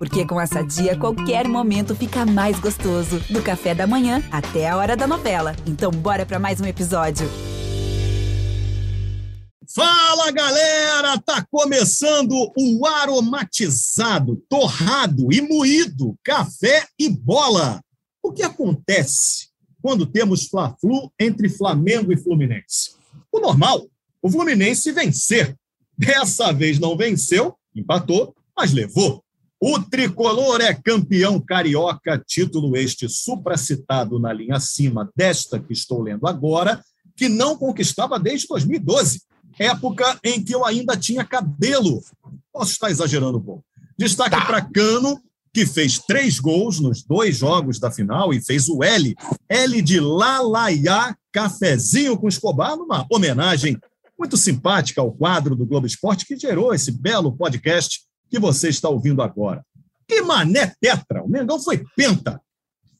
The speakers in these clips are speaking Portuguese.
Porque com essa dia, qualquer momento fica mais gostoso. Do café da manhã até a hora da novela. Então, bora para mais um episódio. Fala galera, tá começando o aromatizado, torrado e moído café e bola. O que acontece quando temos Fla-Flu entre Flamengo e Fluminense? O normal, o Fluminense vencer. Dessa vez não venceu, empatou, mas levou. O tricolor é campeão carioca, título este supracitado na linha acima desta que estou lendo agora, que não conquistava desde 2012 época em que eu ainda tinha cabelo. Posso estar exagerando um pouco. Destaque tá. para Cano, que fez três gols nos dois jogos da final e fez o L. L de Lalaiá, cafezinho com Escobar, numa homenagem muito simpática ao quadro do Globo Esporte que gerou esse belo podcast que você está ouvindo agora. Que mané tetra! O Mengão foi penta.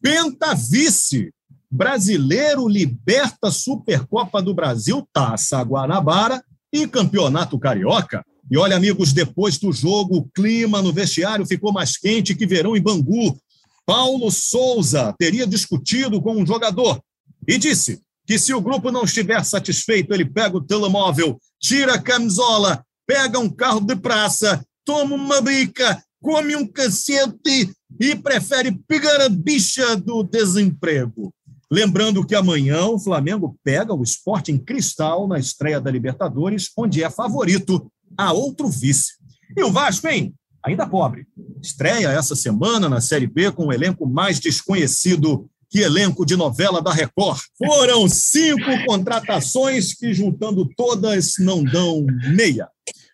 Penta vice. Brasileiro liberta Supercopa do Brasil, Taça Guanabara e Campeonato Carioca. E olha, amigos, depois do jogo, o clima no vestiário ficou mais quente que verão em Bangu. Paulo Souza teria discutido com um jogador e disse que se o grupo não estiver satisfeito, ele pega o telemóvel, tira a camisola, pega um carro de praça, toma uma bica, come um cacete e prefere pegar a bicha do desemprego. Lembrando que amanhã o Flamengo pega o esporte em cristal na estreia da Libertadores, onde é favorito a outro vice. E o Vasco, hein? Ainda pobre. Estreia essa semana na Série B com o elenco mais desconhecido que elenco de novela da Record. Foram cinco contratações que, juntando todas, não dão meia.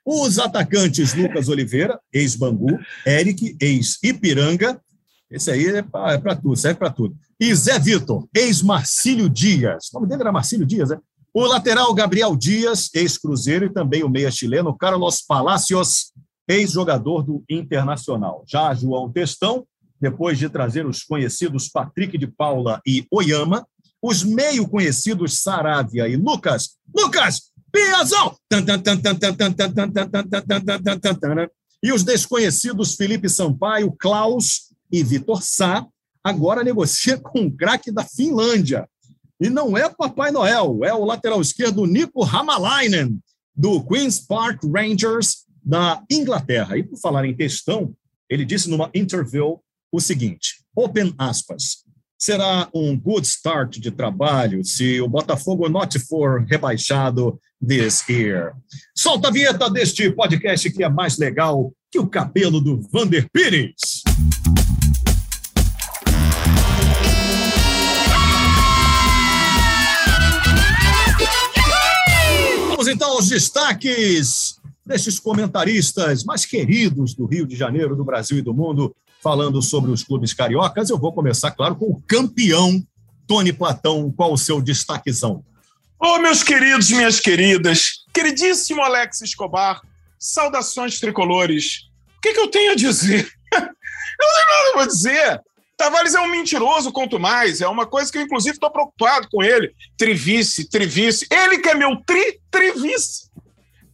Os atacantes Lucas Oliveira, ex-Bangu, Eric, ex-Ipiranga, esse aí é para é tudo, serve para tudo. E Zé Vitor, ex-Marcílio Dias. O nome dele era Marcílio Dias, né? O lateral Gabriel Dias, ex-Cruzeiro, e também o meia chileno Carlos Palacios, ex-jogador do Internacional. Já João Testão, depois de trazer os conhecidos Patrick de Paula e Oyama, os meio conhecidos Saravia e Lucas. Lucas! E os desconhecidos Felipe Sampaio, Klaus e Vitor Sá agora negocia com um craque da Finlândia. E não é Papai Noel, é o lateral esquerdo Nico Hamalainen, do Queen's Park Rangers, da Inglaterra. E por falar em textão, ele disse numa interview o seguinte: open aspas. Será um good start de trabalho se o Botafogo not for rebaixado this year. Solta a vinheta deste podcast que é mais legal que o cabelo do Vander Pires. Vamos então aos destaques destes comentaristas mais queridos do Rio de Janeiro, do Brasil e do mundo, falando sobre os clubes cariocas. Eu vou começar, claro, com o campeão Tony Platão. Qual o seu destaquezão? Ô, oh, meus queridos, minhas queridas, queridíssimo Alex Escobar, saudações tricolores. O que, que eu tenho a dizer? eu não tenho nada a dizer. Tavares é um mentiroso, quanto mais. É uma coisa que eu, inclusive, estou preocupado com ele. Trivice, trivice. Ele que é meu tri-trivice.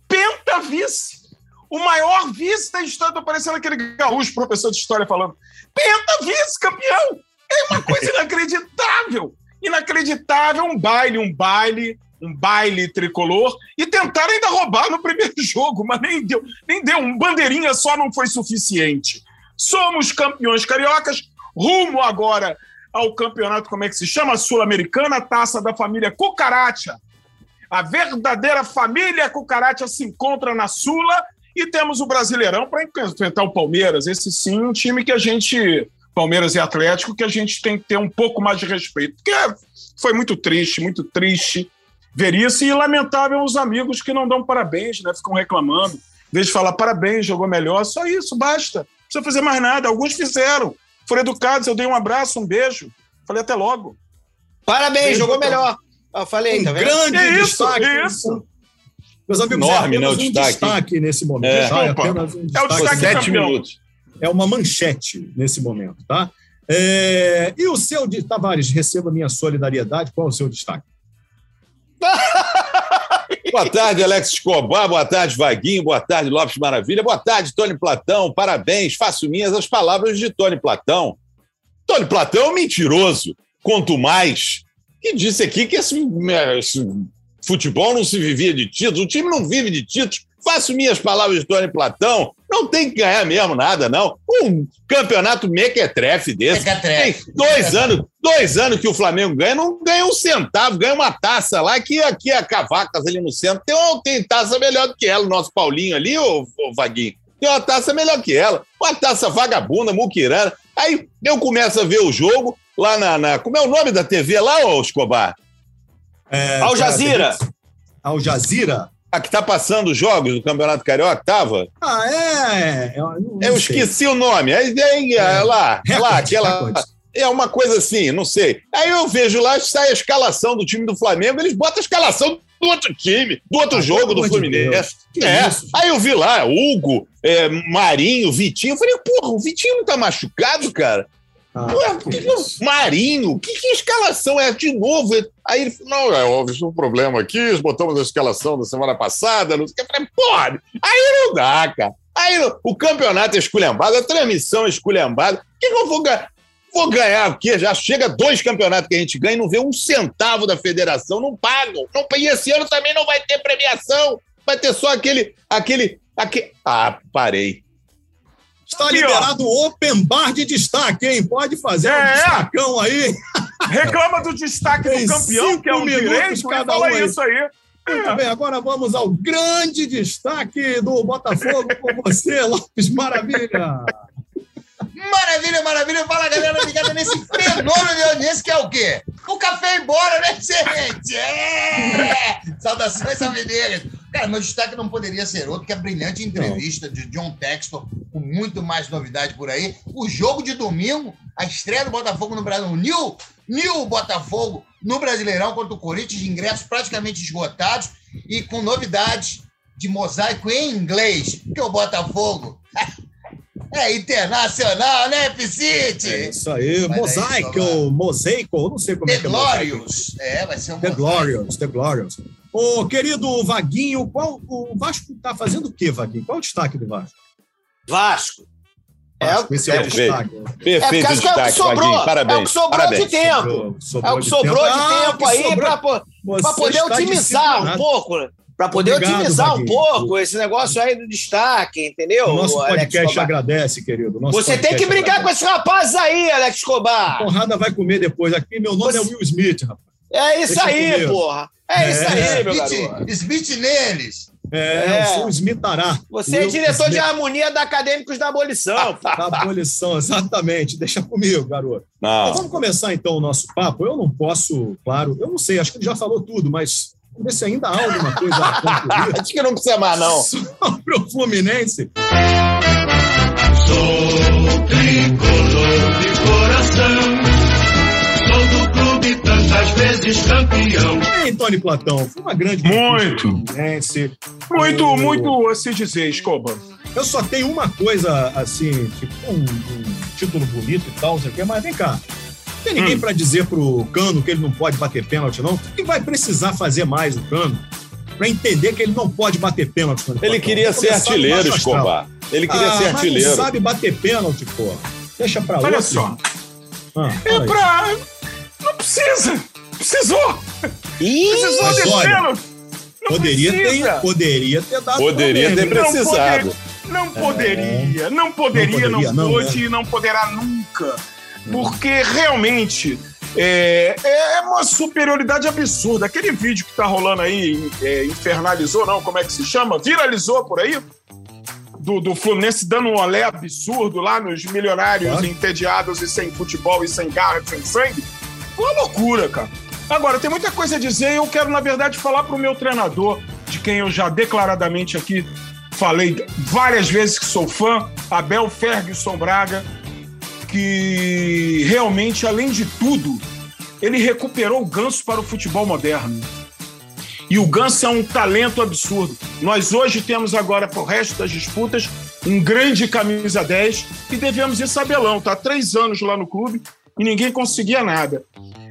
Pentavice. O maior vice da história. Estou parecendo aquele gaúcho, professor de história, falando. Pentavice, campeão! É uma coisa inacreditável. Inacreditável. Um baile, um baile, um baile tricolor. E tentaram ainda roubar no primeiro jogo, mas nem deu. Nem deu. Um bandeirinha só não foi suficiente. Somos campeões cariocas rumo agora ao campeonato, como é que se chama? Sul-Americana, taça da família Cucaracha. A verdadeira família Cucaracha se encontra na Sula e temos o Brasileirão para enfrentar o Palmeiras. Esse sim, um time que a gente, Palmeiras e Atlético, que a gente tem que ter um pouco mais de respeito. Porque foi muito triste, muito triste ver isso e lamentável os amigos que não dão parabéns, né? Ficam reclamando. Em vez de falar parabéns, jogou melhor, só isso, basta. Não precisa fazer mais nada. Alguns fizeram foram educados, eu dei um abraço, um beijo. Falei até logo. Parabéns, beijo, jogou melhor. Eu falei, um tá vendo? grande é isso, destaque. É isso. Meus amigos, Enorme, é né, o um destaque. destaque nesse momento. É, é apenas um destaque. É o destaque sete minutos. É uma manchete nesse momento, tá? É... E o seu, Tavares, receba minha solidariedade. Qual é o seu destaque? Boa tarde, Alex Escobar. Boa tarde, Vaguinho. Boa tarde, Lopes Maravilha. Boa tarde, Tony Platão. Parabéns. Faço minhas as palavras de Tony Platão. Tony Platão é um mentiroso. Quanto mais. Que disse aqui que esse, esse futebol não se vivia de títulos. O time não vive de títulos. Faço minhas palavras de Tony Platão. Não tem que ganhar mesmo nada, não. Um campeonato mequetrefe desse. Mequetrefe. Tem dois anos, dois anos que o Flamengo ganha, não ganha um centavo, ganha uma taça lá, que aqui a Cavacas ali no centro tem, uma- tem taça melhor do que ela. O nosso Paulinho ali, ô, ô Vaguinho, tem uma taça melhor que ela. Uma taça vagabunda, muquirana. Aí eu começo a ver o jogo lá na. na- como é o nome da TV lá, ô Escobar? É, Al Jazeera. Al Jazeera? A que tá passando os jogos do Campeonato Carioca, tava? Ah, é. Eu, não Eu sei. esqueci o nome. Aí, aí é, lá, Record, lá, aquela. É uma coisa assim, não sei. Aí eu vejo lá, sai a escalação do time do Flamengo, eles botam a escalação do outro time, do outro Ah, jogo do de Fluminense. Que é. isso? Aí eu vi lá, Hugo, é, Marinho, Vitinho. Eu falei, porra, o Vitinho não tá machucado, cara? Ah. Marinho, que, que escalação é de novo? Aí ele falou: não, é, houve um problema aqui, botamos a escalação da semana passada, não sei o que. Eu falei, porra, aí não dá, cara. Aí o campeonato é esculhambado, a transmissão é esculhambada. Que, eu vou? Vou ganhar o quê? Já chega dois campeonatos que a gente ganha e não vê um centavo da federação, não pagam. Não, e esse ano também não vai ter premiação. Vai ter só aquele. aquele, aquele... Ah, parei. Está Aqui, liberado o open bar de destaque, hein? Pode fazer um É. destacão aí. Reclama do destaque Tem do campeão, cinco que é um minutos direito, cada fala um aí. isso aí. Muito bem, agora vamos ao grande destaque do Botafogo com você, Lopes Maravilha. Maravilha, maravilha. Fala, galera, ligada nesse fenômeno de audiência que é o quê? O café embora, né, gente? É! Saudações alvinegras. Cara, meu destaque não poderia ser outro que a brilhante entrevista de John Textor, com muito mais novidade por aí. O jogo de domingo, a estreia do Botafogo no Brasil. New, New Botafogo no Brasileirão contra o Corinthians, de ingressos praticamente esgotados e com novidades de mosaico em inglês. Porque o Botafogo é internacional, né, É Piscite? isso aí, Vai mosaico, mosaico, não sei como é The que é mosaico. Glorious. É, vai ser um The mosaico. Glorious, The Glorious. Ô, querido Vaguinho, qual, o Vasco tá fazendo o quê, Vaguinho? Qual o destaque do Vasco? Vasco. É, Vasco, esse é, o é, destaque. é, Perfeito é o que destaque, sobrou. Vaguinho. É o Parabéns. que sobrou Parabéns. de tempo. Sobrou- sobrou É o que de sobrou de Ah, tempo que aí sobrou. para poder está otimizar um pouco. Para poder Obrigado, otimizar um Vaguinho. pouco esse negócio aí do destaque, entendeu? O nosso Alex podcast agradece, querido. Nosso Você tem que brigar com agradece. esses rapazes aí, Alex A Escobar. porrada vai comer depois. Aqui, meu nome Você- é Will Smith, rapaz. É isso Deixa aí, porra. É, isso aí, meu Smith, garoto. Smith neles. É, É. eu sou o Smithará. Você é diretor de Smith harmonia da Acadêmicos da Abolição. pô. da abolição, exatamente. Deixa comigo, garoto. Então, vamos começar então o nosso papo. Eu não posso, claro, eu não sei, acho que ele já falou tudo, mas vamos ver se ainda há alguma coisa a concluir Acho que não precisa mais, não. sobre o Fluminense. Sou tricolor de coração. Vezes campeão. Ei, Tony Platão, foi uma grande Muito. Muito, O- muito a se dizer, Escoba. Eu só tenho uma coisa assim, tipo, um, um título bonito e tal, não sei o quê, mas vem cá. Não tem ninguém Hum. pra dizer pro Cano que ele não pode bater pênalti, não? O que vai precisar fazer mais o Cano pra entender que ele não pode bater pênalti? Ele Platão? queria ser artilheiro. Escobar. Ele queria ah, ser mas artilheiro. não sabe bater pênalti, pô. Deixa pra Olha outro. só. Ah, É aí. pra. Não precisa. Precisou. Precisou mas de olha, pênalti. Não Poderia precisa. ter, poderia ter dado Poderia problema, ter? Não precisado. Não poderia, não poderia, não, poderia, não, pôde e não poderá nunca. Porque realmente é, é uma superioridade absurda. Aquele vídeo que tá rolando aí, é, infernalizou, não, como é que se chama? Viralizou por aí? Do, do Fluminense dando um olé absurdo lá nos milionários Claro. entediados e sem futebol e sem garra e sem sangue. Foi uma loucura, cara. Agora, tem muita coisa a dizer e eu quero, na verdade, falar pro meu treinador, de quem eu já declaradamente aqui falei várias vezes que sou fã, Abel Ferguson Braga, que realmente, além de tudo, ele recuperou o Ganso para o futebol moderno. E o Ganso é um talento absurdo. Nós hoje temos agora, para o resto das disputas, um grande camisa 10 e devemos ir sabelão. Tá há três anos lá no clube e ninguém conseguia nada.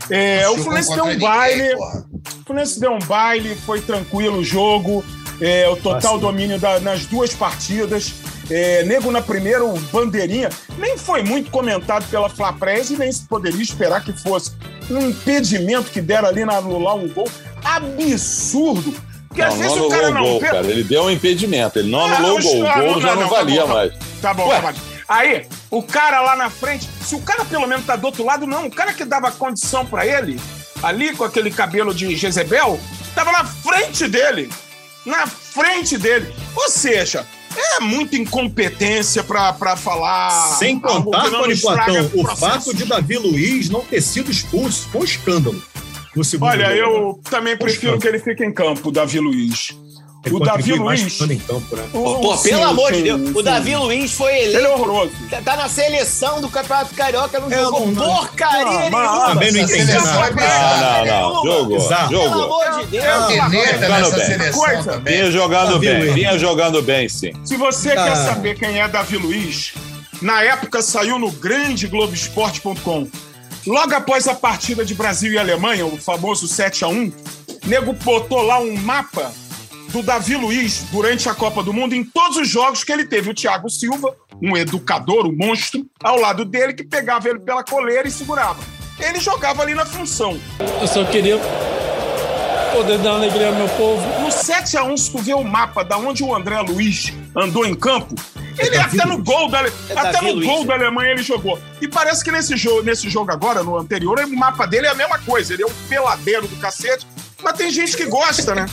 É, o Fluminense deu um ninguém, baile. porra. O Fluminense deu um baile, foi tranquilo o jogo, é, o total domínio da- nas duas partidas. É, nego na primeira, o bandeirinha, nem foi muito comentado pela Flapress e nem se poderia esperar que fosse um impedimento que deram ali na anular um gol absurdo. Porque às Não, vezes não o cara anulou o não gol, vê. cara. Ele deu um impedimento. Ele não Ah, anulou o gol. O gol já não, não, tá valia bom, tá mais. Tá bom, Ué. tá bom. Aí, o cara lá na frente, se o cara pelo menos tá do outro lado, não. O cara que dava condição pra ele, ali com aquele cabelo de Jezebel, tava na frente dele. Na frente dele. Ou seja, é muita incompetência pra, pra falar. Sem contar, Tony Platão, o processo. fato de Davi Luiz não ter sido expulso foi um escândalo. Olha, gol. eu também prefiro que ele fique em campo, Davi Luiz. Ele o Davi Luiz. campo, né? o- Pô, sim, pelo amor de sim, Deus, o sim. Davi Luiz foi Ele é eleito. horroroso. Tá na seleção do Campeonato Carioca, não É, jogou não- não- porcaria não, mas- nenhuma. Também não entendi é bizarra. Não, não. Jogou. Exato. Pelo Jogou. amor de Deus. É o Teneta Jogando nessa bem. seleção Coisa. Vinha jogando Davi bem. Luiz. Vinha jogando bem, sim. Se você Ah. quer saber quem é Davi Luiz, na época saiu no grande Globoesporte.com. Logo após a partida de Brasil e Alemanha, o famoso 7 a 1 nego botou lá um mapa do Davi Luiz durante a Copa do Mundo em todos os jogos que ele teve. O Thiago Silva, um educador, um monstro, ao lado dele que pegava ele pela coleira e segurava. Ele jogava ali na função. Eu só queria poder dar alegria ao meu povo. No 7 a 1 se tu vê o mapa da onde o André Luiz andou em campo, ele Davi até no gol da É até no Luiz, gol é. da Alemanha ele jogou. E parece que nesse jogo, nesse jogo agora, no anterior, o mapa dele é a mesma coisa. Ele é um peladeiro do cacete, mas tem gente que gosta, né?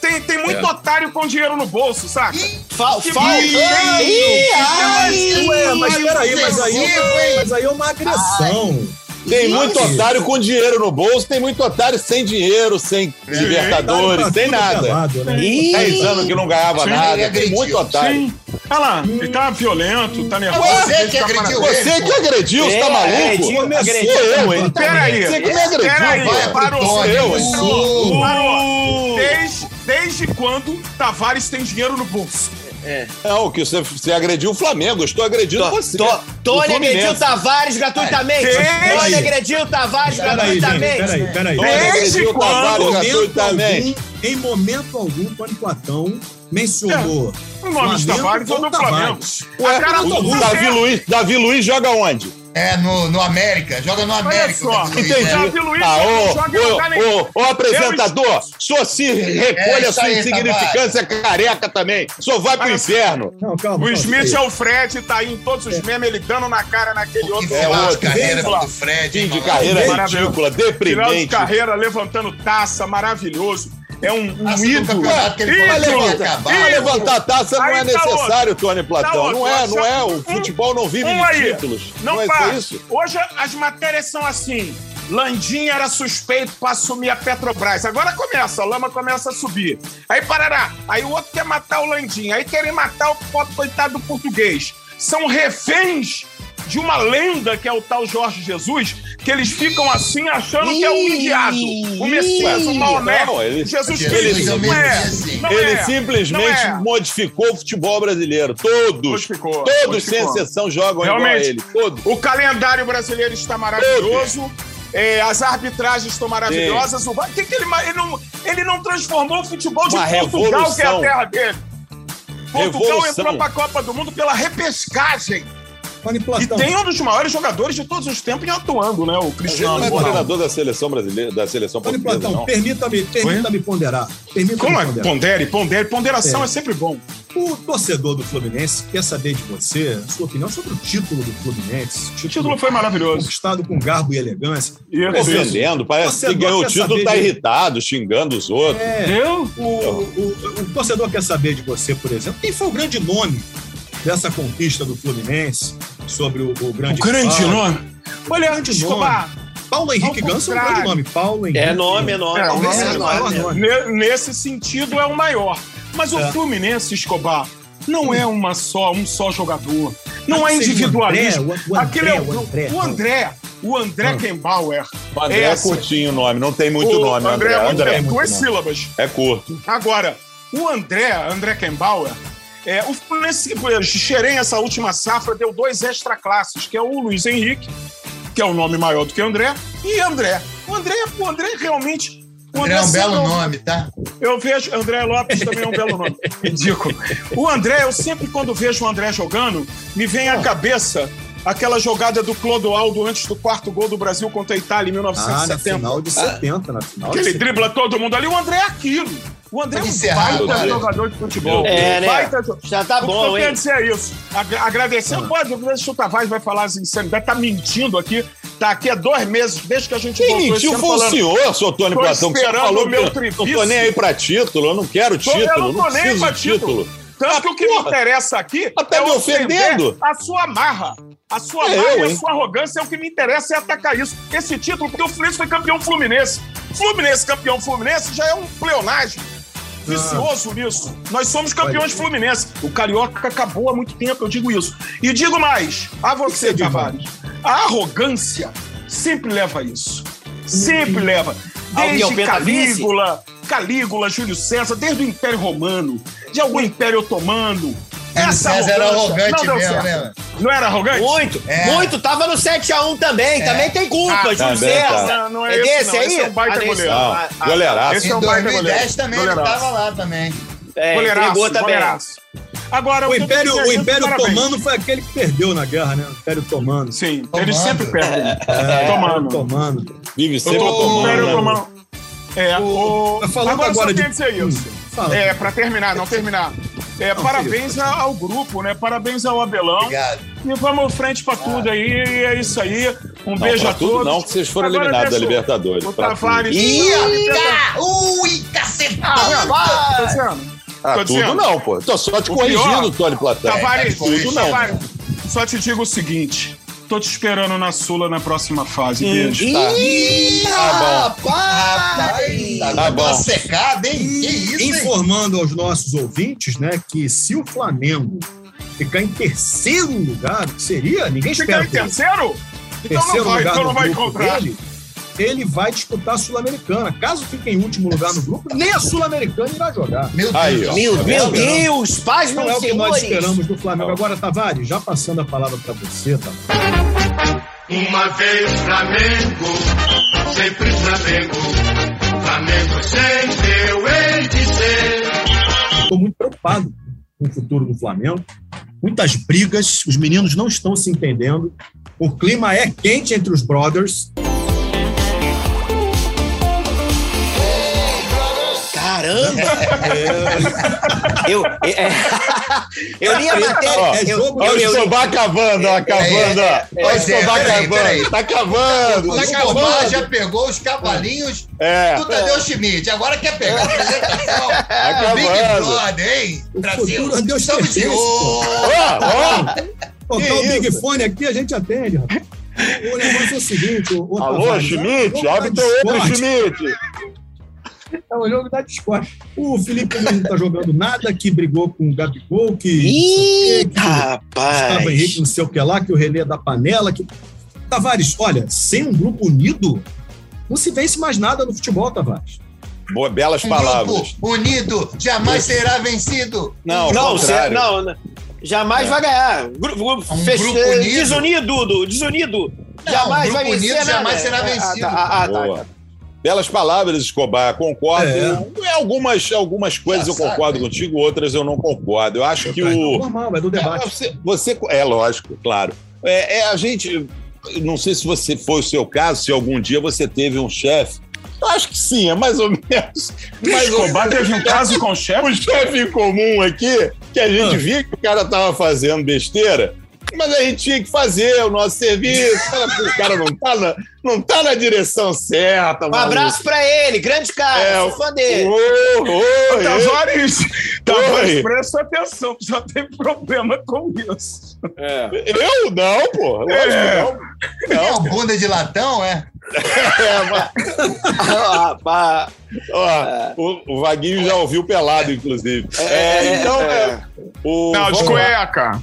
Tem, tem muito otário com dinheiro no bolso, saca? Fal- Que bonito. Ih, ai. Ué, mas peraí, mas aí, mas aí é uma agressão. Tem muito otário com dinheiro no bolso, tem muito otário sem dinheiro, sem Libertadores, Tá sem nada. pelado, né? Ih. 10 anos que não ganhava Sim, nada, tem muito otário. Sim. Olha lá, ele tá violento, tá nervoso. Você que tá agrediu. Você que agrediu, você tá É, maluco? Começou agrediu. eu, hein? Peraí, Você que me agrediu, peraí, vai parou, eu, sul. Parou. Desde, desde quando Tavares tem dinheiro no bolso? Não, que você, você agrediu o Flamengo, eu estou agredindo To- você. to- O Tony agrediu Tavares gratuitamente. Peraí. Tony agrediu Tavares gratuitamente. peraí, peraí. Tony Desde agrediu o quando? Tavares Em momento gratuitamente. algum, em momento algum, Tony Platão mencionou O nome de Flamengo Tavares ou do Flamengo? Tavares. Ué, A cara do o. Davi Luiz, Davi Luiz joga onde? É, no, no América. Joga no Olha América. só, o Davi Luiz, entendi. Davi Luiz Ah, ô, ô, ô, ô, apresentador, só se recolha É, isso sua aí, insignificância careca também. Só vai pro Olha- inferno. Não, calma. O Smith é o Fred, tá aí em todos os memes, ele dando na cara naquele Que outro. É final de outro. carreira do Fred. Fim de carreira ridícula, Final de deprimente. carreira, levantando taça, maravilhoso. É um, um Taça do ídolo. que ele Ídolo. acabar. Ídolo. levantar a taça não Aí é tá necessário, Tony Platão. Tá não é, não é. O futebol não vive um de títulos. Não, Não é pá. isso. Hoje as matérias são assim. Landim era suspeito para assumir a Petrobras. Agora começa, a lama começa a subir. Aí parará. Aí o outro quer matar o Landim. Aí querem matar o coitado do português. São reféns de uma lenda que é o tal Jorge Jesus, que eles ficam assim achando que é o enviado, o Messias, o Maomé. Não, ele- Jesus Cristo. Não é. Não Ele é. simplesmente Não é. modificou o futebol brasileiro. Todos. Modificou, Todos, sem exceção, jogam Realmente. ele. Todos. O calendário brasileiro está maravilhoso. É, as arbitragens estão maravilhosas. O que que ele, ele, não, ele não transformou o futebol de Uma Portugal, que é a revolução. terra dele. Portugal Revolução. entrou para a Copa do Mundo pela repescagem. E tem um dos maiores jogadores de todos os tempos em atuando, né? O Cristiano não é Ronaldo. treinador da seleção brasileira, da seleção Tony portuguesa, Platão, não. permita-me permita ponderar. Permita-me Como é? ponderar. Pondere, pondere. Ponderação é. É. sempre bom. O torcedor do Fluminense quer saber de você, a sua opinião sobre o título do Fluminense. O título foi maravilhoso. conquistado com garbo e elegância. Isso. Ofendendo, parece que ganhou o título, tá de- irritado, xingando os outros. É, Eu? o, o- o torcedor quer saber de você, por exemplo, quem foi o grande nome dessa conquista do Fluminense sobre o, o O grande grande rival? nome. Olha, Grande Escobar. Paulo Henrique Ganso é um grande nome. Paulo Henrique. É nome, é nome. É, o seja o maior nome. Ne- Nesse sentido, é o maior. Mas o É. Fluminense, Escobar, não é uma só, um só jogador. Não é individualismo. André, o- o André, Aquele é o, o André. o André. O André Ah. Kembauer. O André é curtinho o nome, não tem muito o nome, André, André. é muito André bem, duas sílabas. é curto. Agora, o André, André Kembauer, é, o Fluminense, Xerém, essa última safra, deu dois extra classes, que é o Luiz Henrique, que é o nome maior do que André, e André. O André, o André realmente. O André é um belo eu- nome, tá? Eu vejo. André Lopes também é um belo nome. Ridículo. O André, eu sempre, quando vejo o André jogando, me vem à cabeça aquela jogada do Clodoaldo antes do quarto gol do Brasil contra a Itália em Ah, na 1970. final de 70, na final que de ele 70. dribla todo mundo ali. O André é aquilo. O André é um baita jogador de futebol. É, né? Baita Já tá o que bom, eu quero hein? dizer é isso. Ag- agradecer, Ah. pode, o Tavares vai falar as insanidades, tá mentindo aqui. Tá aqui há dois meses, desde que a gente Quem voltou mentiu foi o senhor, seu Tony Platão, que você falou meu que eu não tô nem aí pra título, eu não quero Tô- eu título, não tô nem preciso pra de título. Tanto que o que me interessa aqui Mas tá é me ofendendo? a sua marra. A sua É marra eu, e a sua arrogância é o que me interessa é atacar isso. Esse título, porque o Fluminense foi campeão fluminense. Fluminense campeão fluminense já é um pleonagem. Vicioso nisso. Nós somos campeões fluminenses. O Carioca acabou há muito tempo, eu digo isso. E digo mais, a você, Tavares, a arrogância sempre leva a isso. Sempre leva. É o Desde? Calígula, Calígula, Júlio César, desde o Império Romano, de algum Império Otomano. Júlio César era arrogante não mesmo, né? Não era arrogante? Muito, É. muito. Tava no 7x1 também. Também tem culpa, Ah, Júlio César. tá. Não, não é é esse, desse não. aí? Esse é um baita Ah, goleiro. Ah, ah, goleiraço. Esse é Em um baita 2010 goleiro. também ele tava lá também. É, Goleiraço, também. goleiraço. Agora, O Império, o é Império. Otomano foi aquele que perdeu na guerra, né? O Império Otomano. Sim, Tomando. eles sempre perdem. É, Tomando. Otomano. Vive sempre tô com o Império tomando. Otomano. É, o... Falando agora, agora só de- tem que dizer isso. Hum, fala. É, pra terminar, não terminar. É, Não, parabéns a- ao grupo, né? Parabéns ao Abelão. Obrigado. E vamos frente pra tudo aí. E é isso aí. Um Não, beijo a todos. não, que vocês foram eliminados da Libertadores. O. Tavares. Eita! Ui, cacete! Ah, vendo? Dizendo? Ah, Tô tudo dizendo. não, pô. Tô só te O corrigindo, pior- Tony Platão. Tavares, tudo não. Tavares, só te digo o seguinte. Tô te esperando na Sula na próxima fase. Beijo. Ih, Tá rapaz! Tá, Tá bom. bom. secada, hein? Que isso, hein? Informando aos nossos ouvintes, né, que se o Flamengo ficar em terceiro lugar, seria, ninguém Fica espera em terceiro? Então terceiro não vai, então não vai encontrar. dele, ele vai disputar a Sul-Americana. Caso fique em último lugar no grupo, nem a Sul-Americana irá jogar. Meu Deus. Aí, ó. Meu, Tá meu vendo? Deus! Paz, Não é o que nós esperamos do Flamengo. Agora, Tavares, já passando a palavra para você, Tavares. Uma vez Flamengo, sempre Flamengo. Flamengo sempre eu hei de ser. Estou muito preocupado com o futuro do Flamengo. Muitas brigas, os meninos não estão se entendendo. O clima é quente entre os brothers. Caramba! Eu, é, eu li a matéria. Ó, É eu, jogo, Olha eu, o eu, Escobar cavando, ó, cavando, ó. Olha o Pois é, Escobar peraí, peraí. cavando. Tá cavando, O tá Escobar cavando. já pegou os cavalinhos É. do Tadeu Schmidt. Agora quer pegar a apresentação do Big Acabando. Brother, hein? Brasil. futuro a Deus Estamos de olho. Ó, ó. Botar o Big isso? Fone aqui, a gente atende. rapaz. O negócio é o seguinte: o, o Alô, Schmidt? é Abre teu olho. Schmidt. É o jogo da Discord. O Felipe Luiz não tá jogando nada, que brigou com o Gabigol, que. Ih, que Gustavo Henrique, rapaz! não sei o que lá, que o Renê é da panela. Que... Tavares, olha, sem um grupo unido, não se vence mais nada no futebol, Tavares. Boa, belas Um palavras. grupo unido jamais será vencido. Não, Não, não, não. jamais vai ganhar. Grupo, grupo, Um fech- grupo unido. Desunido, Du, desunido. Não, jamais um vai vencer. unido jamais será Ah, vencido. Ah, tá, ah, tá, Boa. tá. Belas palavras, Escobar, concordo. É. Em Algumas, algumas coisas eu concordo hein? contigo, outras eu não concordo. Eu acho que É o. normal, é do debate. É, você, você- é lógico, claro. É, é, a gente. Não sei se você foi o seu caso, se algum dia você teve um chefe. Eu acho que sim, é mais ou menos. Mais ou Escobar teve um caso com o chefe. um chefe em comum aqui, que a gente Ah. via que o cara tava fazendo besteira, mas a gente tinha que fazer o nosso serviço. O cara, o cara não, tá na, não tá na direção certa. Um abraço pra ele, grande cara, É, sou fã dele. Ô, ô, Tavares, Tavares, presta atenção, já tem problema com isso. Eu não, pô. Lógico É. que não. É o bunda de latão, é? É, mas, Ah, rapaz. ó, o, o Vaguinho já ouviu pelado, inclusive. É, então, é, o, Não, de cueca.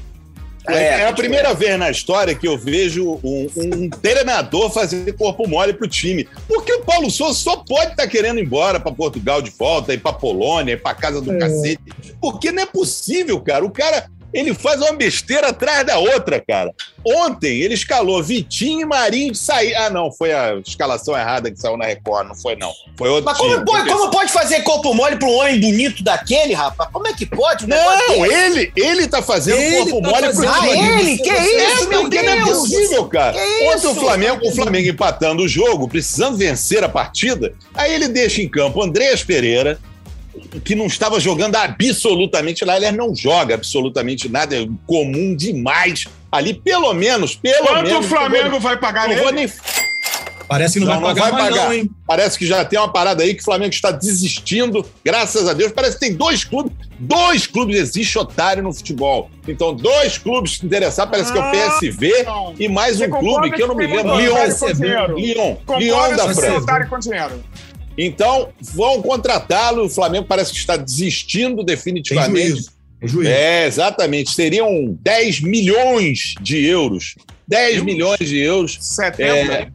É, é a primeira vez na história que eu vejo um, um treinador fazer corpo mole pro time. Porque o Paulo Souza só pode estar querendo ir embora para Portugal de volta, ir para Polônia, ir para casa do cacete. Porque não é possível, cara. O cara. Ele faz uma besteira atrás da outra, cara. Ontem ele escalou Vitinho e Marinho de sair. Ah, não, foi a escalação errada que saiu na Record, não foi, não. Foi outro Mas como, time. pode, como pode fazer corpo mole pra um homem bonito daquele, rapaz? Como é que pode? Não, desse? ele, ele tá fazendo Ele corpo tá mole pro fazendo. time. Ah, ele? Que isso, É, meu porque não é Deus? possível, cara. Que Ontem isso? o Flamengo, o Flamengo empatando o jogo, precisando vencer a partida, aí ele deixa em campo Andreas Pereira, que não estava jogando absolutamente nada, aliás, não joga absolutamente nada, é comum demais. Ali, pelo menos, pelo Quanto menos. o Flamengo vai pagar Não vou nele? nem Parece que não, Não, vai não pagar vai mais pagar. não, hein? Parece que já tem uma parada aí que o Flamengo está desistindo, graças a Deus. Parece que tem dois clubes, dois clubes existe otário no futebol. Então, dois clubes se interessar, parece que é o PSV não. e mais Você um clube que eu não me lembro. Lyon. Lyon. Lyon da França. Então, vão contratá-lo. O Flamengo parece que está desistindo definitivamente. Tem juízo. É, exatamente. Seriam 10 milhões de euros. 10 milhões de euros. 70. É,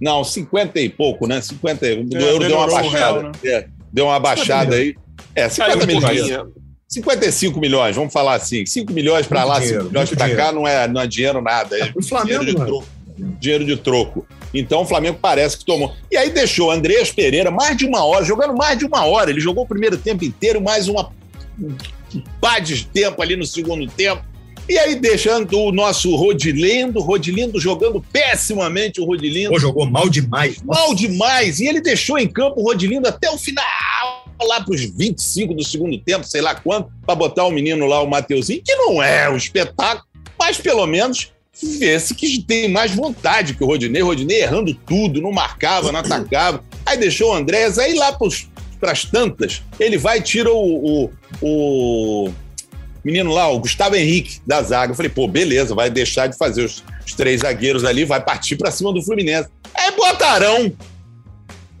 não, 50 e pouco, né? 50 e- do É, euro deu uma o baixada. real, né? É, deu uma baixada aí. É, 50 Caiu um milhões. pouquinho. 55 milhões, vamos falar assim. 5 milhões para lá, dinheiro, 5 milhões para cá não é, não é dinheiro nada. É Pro Flamengo, dinheiro de troco. Dinheiro de troco. Então o Flamengo parece que tomou. E aí deixou Andreas Pereira mais de uma hora, jogando mais de uma hora. Ele jogou o primeiro tempo inteiro, mais uma um pá de tempo ali no segundo tempo. E aí deixando o nosso Rodilindo, Rodilindo jogando pessimamente o Rodilindo. Pô, jogou mal demais. Mal demais. E ele deixou em campo o Rodilindo até o final, lá para os 25 do segundo tempo, sei lá quanto, para botar o menino lá, o Mateuzinho, que não é um espetáculo, mas pelo menos vê-se que tem mais vontade que o Rodinei. O Rodinei errando tudo, não marcava, não atacava. Aí deixou o Andrés, aí lá para as tantas, ele vai e tira o, o, o menino lá, o Gustavo Henrique, da zaga. Eu falei, pô, beleza, vai deixar de fazer os, os três zagueiros ali, vai partir para cima do Fluminense. Aí botarão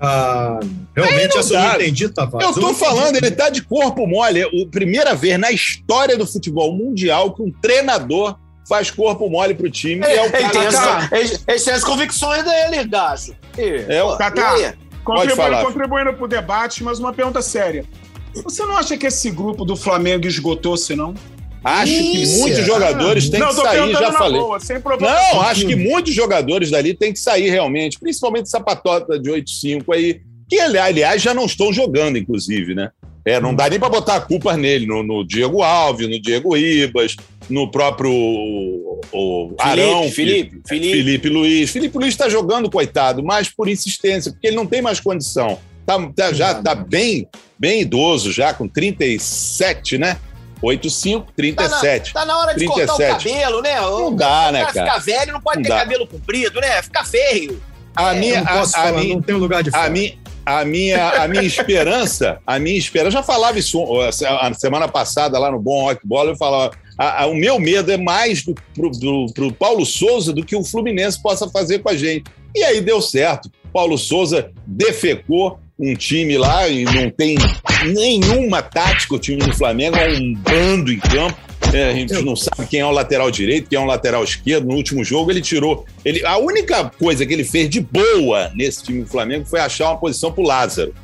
Ah, realmente eu não entendi, Tavares. Eu tô falando, ele tá de corpo mole. É a primeira vez na história do futebol mundial que um treinador faz corpo mole pro time. e é o Ele tem, cara essa, ele, ele tem as convicções dele, Gacho. E, É o- aí? Contribuindo, contribuindo pro debate, mas uma pergunta séria. Você não acha que esse grupo do Flamengo esgotou-se, não? Acho que Isso, muitos é. jogadores têm não, que tô sair, perguntando já na falei. boa, sem problema. Não, acho que muitos jogadores dali têm que sair realmente, principalmente essa patota de 8-5 aí, que aliás já não estão jogando, inclusive, né? É, não dá nem para botar a culpa nele, no, no Diego Alves, no Diego Ibas, no próprio o Arão, Felipe, Felipe. Felipe Luiz. Felipe Luiz está jogando, coitado, mas por insistência, porque ele não tem mais condição. Tá, tá- já tá bem, bem idoso, já com 37, né? 8,5, Tá na, 37. tá na hora de cortar o 37. cabelo, né? O Não dá, né, cara ficar velho não pode Não ter dá. cabelo comprido, né? Fica feio. A É, minha, Eu não posso a, a falar, minha, não tem lugar de a fala. minha, a minha, a minha esperança, a minha esperança, já falava isso a semana passada lá no Bom Bola, eu falava, a- a- o meu medo é mais do, pro, do, pro Paulo Souza do que o Fluminense possa fazer com a gente. E aí deu certo. Paulo Souza defecou um time lá e não tem nenhuma tática o time do Flamengo, é um bando em campo. É, a gente não sabe quem é o lateral direito, quem é o lateral esquerdo. No último jogo ele tirou. Ele, a única coisa que ele fez de boa nesse time do Flamengo foi achar uma posição pro Lázaro.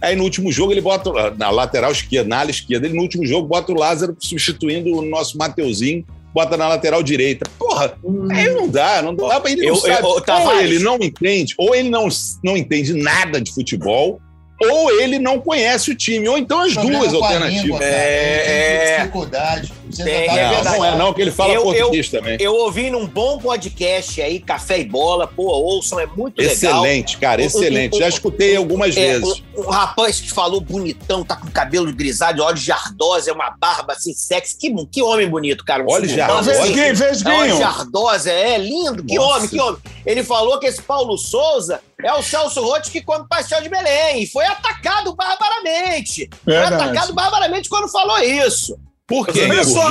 Aí no último jogo ele bota na lateral esquerda, na ala esquerda. Ele no último jogo bota o Lázaro substituindo o nosso Mateuzinho, bota na lateral direita. Porra, aí não dá, não dá pra ele não Eu- eu- ou ele não entende, ou ele não, não entende nada de futebol, ou ele não conhece o time, ou então as Problema duas alternativas. língua. É, é. dificuldade. Tem, é não, verdade. não é não, que ele fala Eu- português também. Eu ouvi num bom podcast aí, Café e Bola, pô, ouçam, é muito legal. Excelente, cara, Um- um- excelente. Já escutei algumas É, vezes. um, rapaz que falou bonitão, tá com cabelo grisalho, olhos de ardosa, é uma barba assim, sexy. Que, que homem bonito, cara. Um Olhos de figurão, ardosa? assim. Vesguinho, É, olhos de vesguinho. ardosa, é lindo. Que Nossa. homem, que homem. Ele falou que esse Paulo Souza é o Celso Rotti que come pastel de Belém. E foi atacado barbaramente. Foi Verdade. atacado barbaramente quando falou isso. Por quê? Olha só.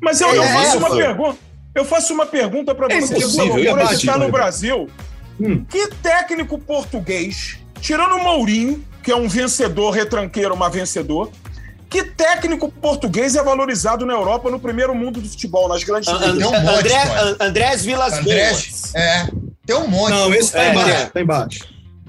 Mas eu, eu É, faço uma pergunta. Eu faço uma pergunta para É você. impossível, Por é está no Brasil. Hum. Que técnico português, tirando o Mourinho, que é um vencedor, retranqueiro, mas vencedor, que técnico português é valorizado na Europa, no primeiro mundo do futebol, nas grandes An- ligas? Tem um monte, André, Andrés Vilas Andrés, Boas. é. Tem um monte. Não, esse tá É, embaixo, é. tá embaixo.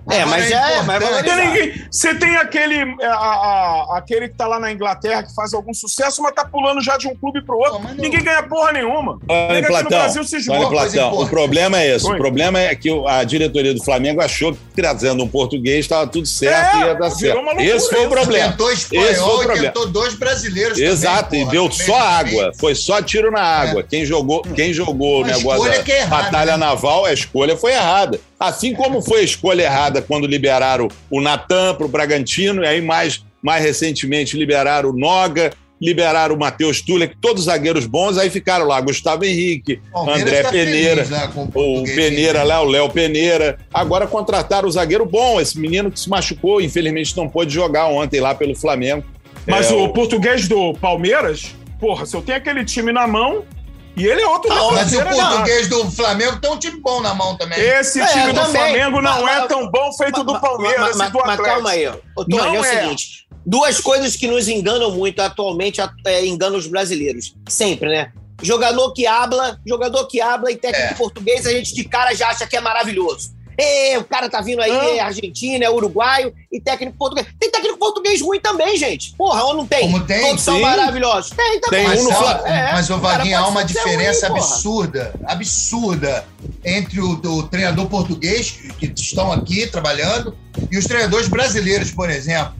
É, mas Agora é, mas é importante- Tem ninguém- Você tem aquele, é, a- a- aquele que tá lá na Inglaterra que faz algum sucesso, mas tá pulando já de um clube pro outro. Não- Ninguém ganha porra nenhuma. Olha, Nega aqui no Platão, Brasil se olha, esgola. coisa Platão, o problema é esse. Oi. O problema é que a diretoria do Flamengo achou que trazendo um português estava tudo certo É, e ia dar certo. loucura Esse foi o problema. Tentou Esse foi o espanhol e problema. tentou dois brasileiros Exato, também, e deu só água. caminho. Foi só tiro na água. Quem jogou, quem jogou o negócio escolha da é batalha né? naval, a escolha foi errada. Assim como foi a escolha errada quando liberaram o Natan para o Bragantino, e aí mais, mais recentemente liberaram o Noga, liberaram o Matheus Tuller, que todos zagueiros bons, aí ficaram lá Gustavo Henrique, Palmeiras André tá Peneira, feliz lá com o o Peneira lá, o Léo Peneira. Agora contrataram o zagueiro bom, esse menino que se machucou, infelizmente não pôde jogar ontem lá pelo Flamengo. Mas É, o português do Palmeiras, porra, se eu tenho aquele time na mão, e ele é outro da Mas o português do Flamengo tem um time bom na mão também. Esse É, time do também. Flamengo não Mas- é tão bom feito do Mas- Palmeiras mas, e mas, do mas Atlético. calma aí, ô, Tony, Não é o é. seguinte: duas coisas que nos enganam muito atualmente é, enganam os brasileiros. Sempre, né? Jogador que habla, jogador que habla e técnico É. português, a gente de cara já acha que é maravilhoso. Ê, o cara tá vindo aí, Ah. é argentino, é uruguaio e técnico português. Tem técnico português ruim também, gente. Porra, ou não tem? Como tem? Todos são maravilhosos. Tem também. Tem Mas, um no há- Fla- É, mas o Vaguinho, há uma diferença ruim, absurda, absurda entre o, o treinador português, que estão aqui trabalhando, e os treinadores brasileiros, por exemplo.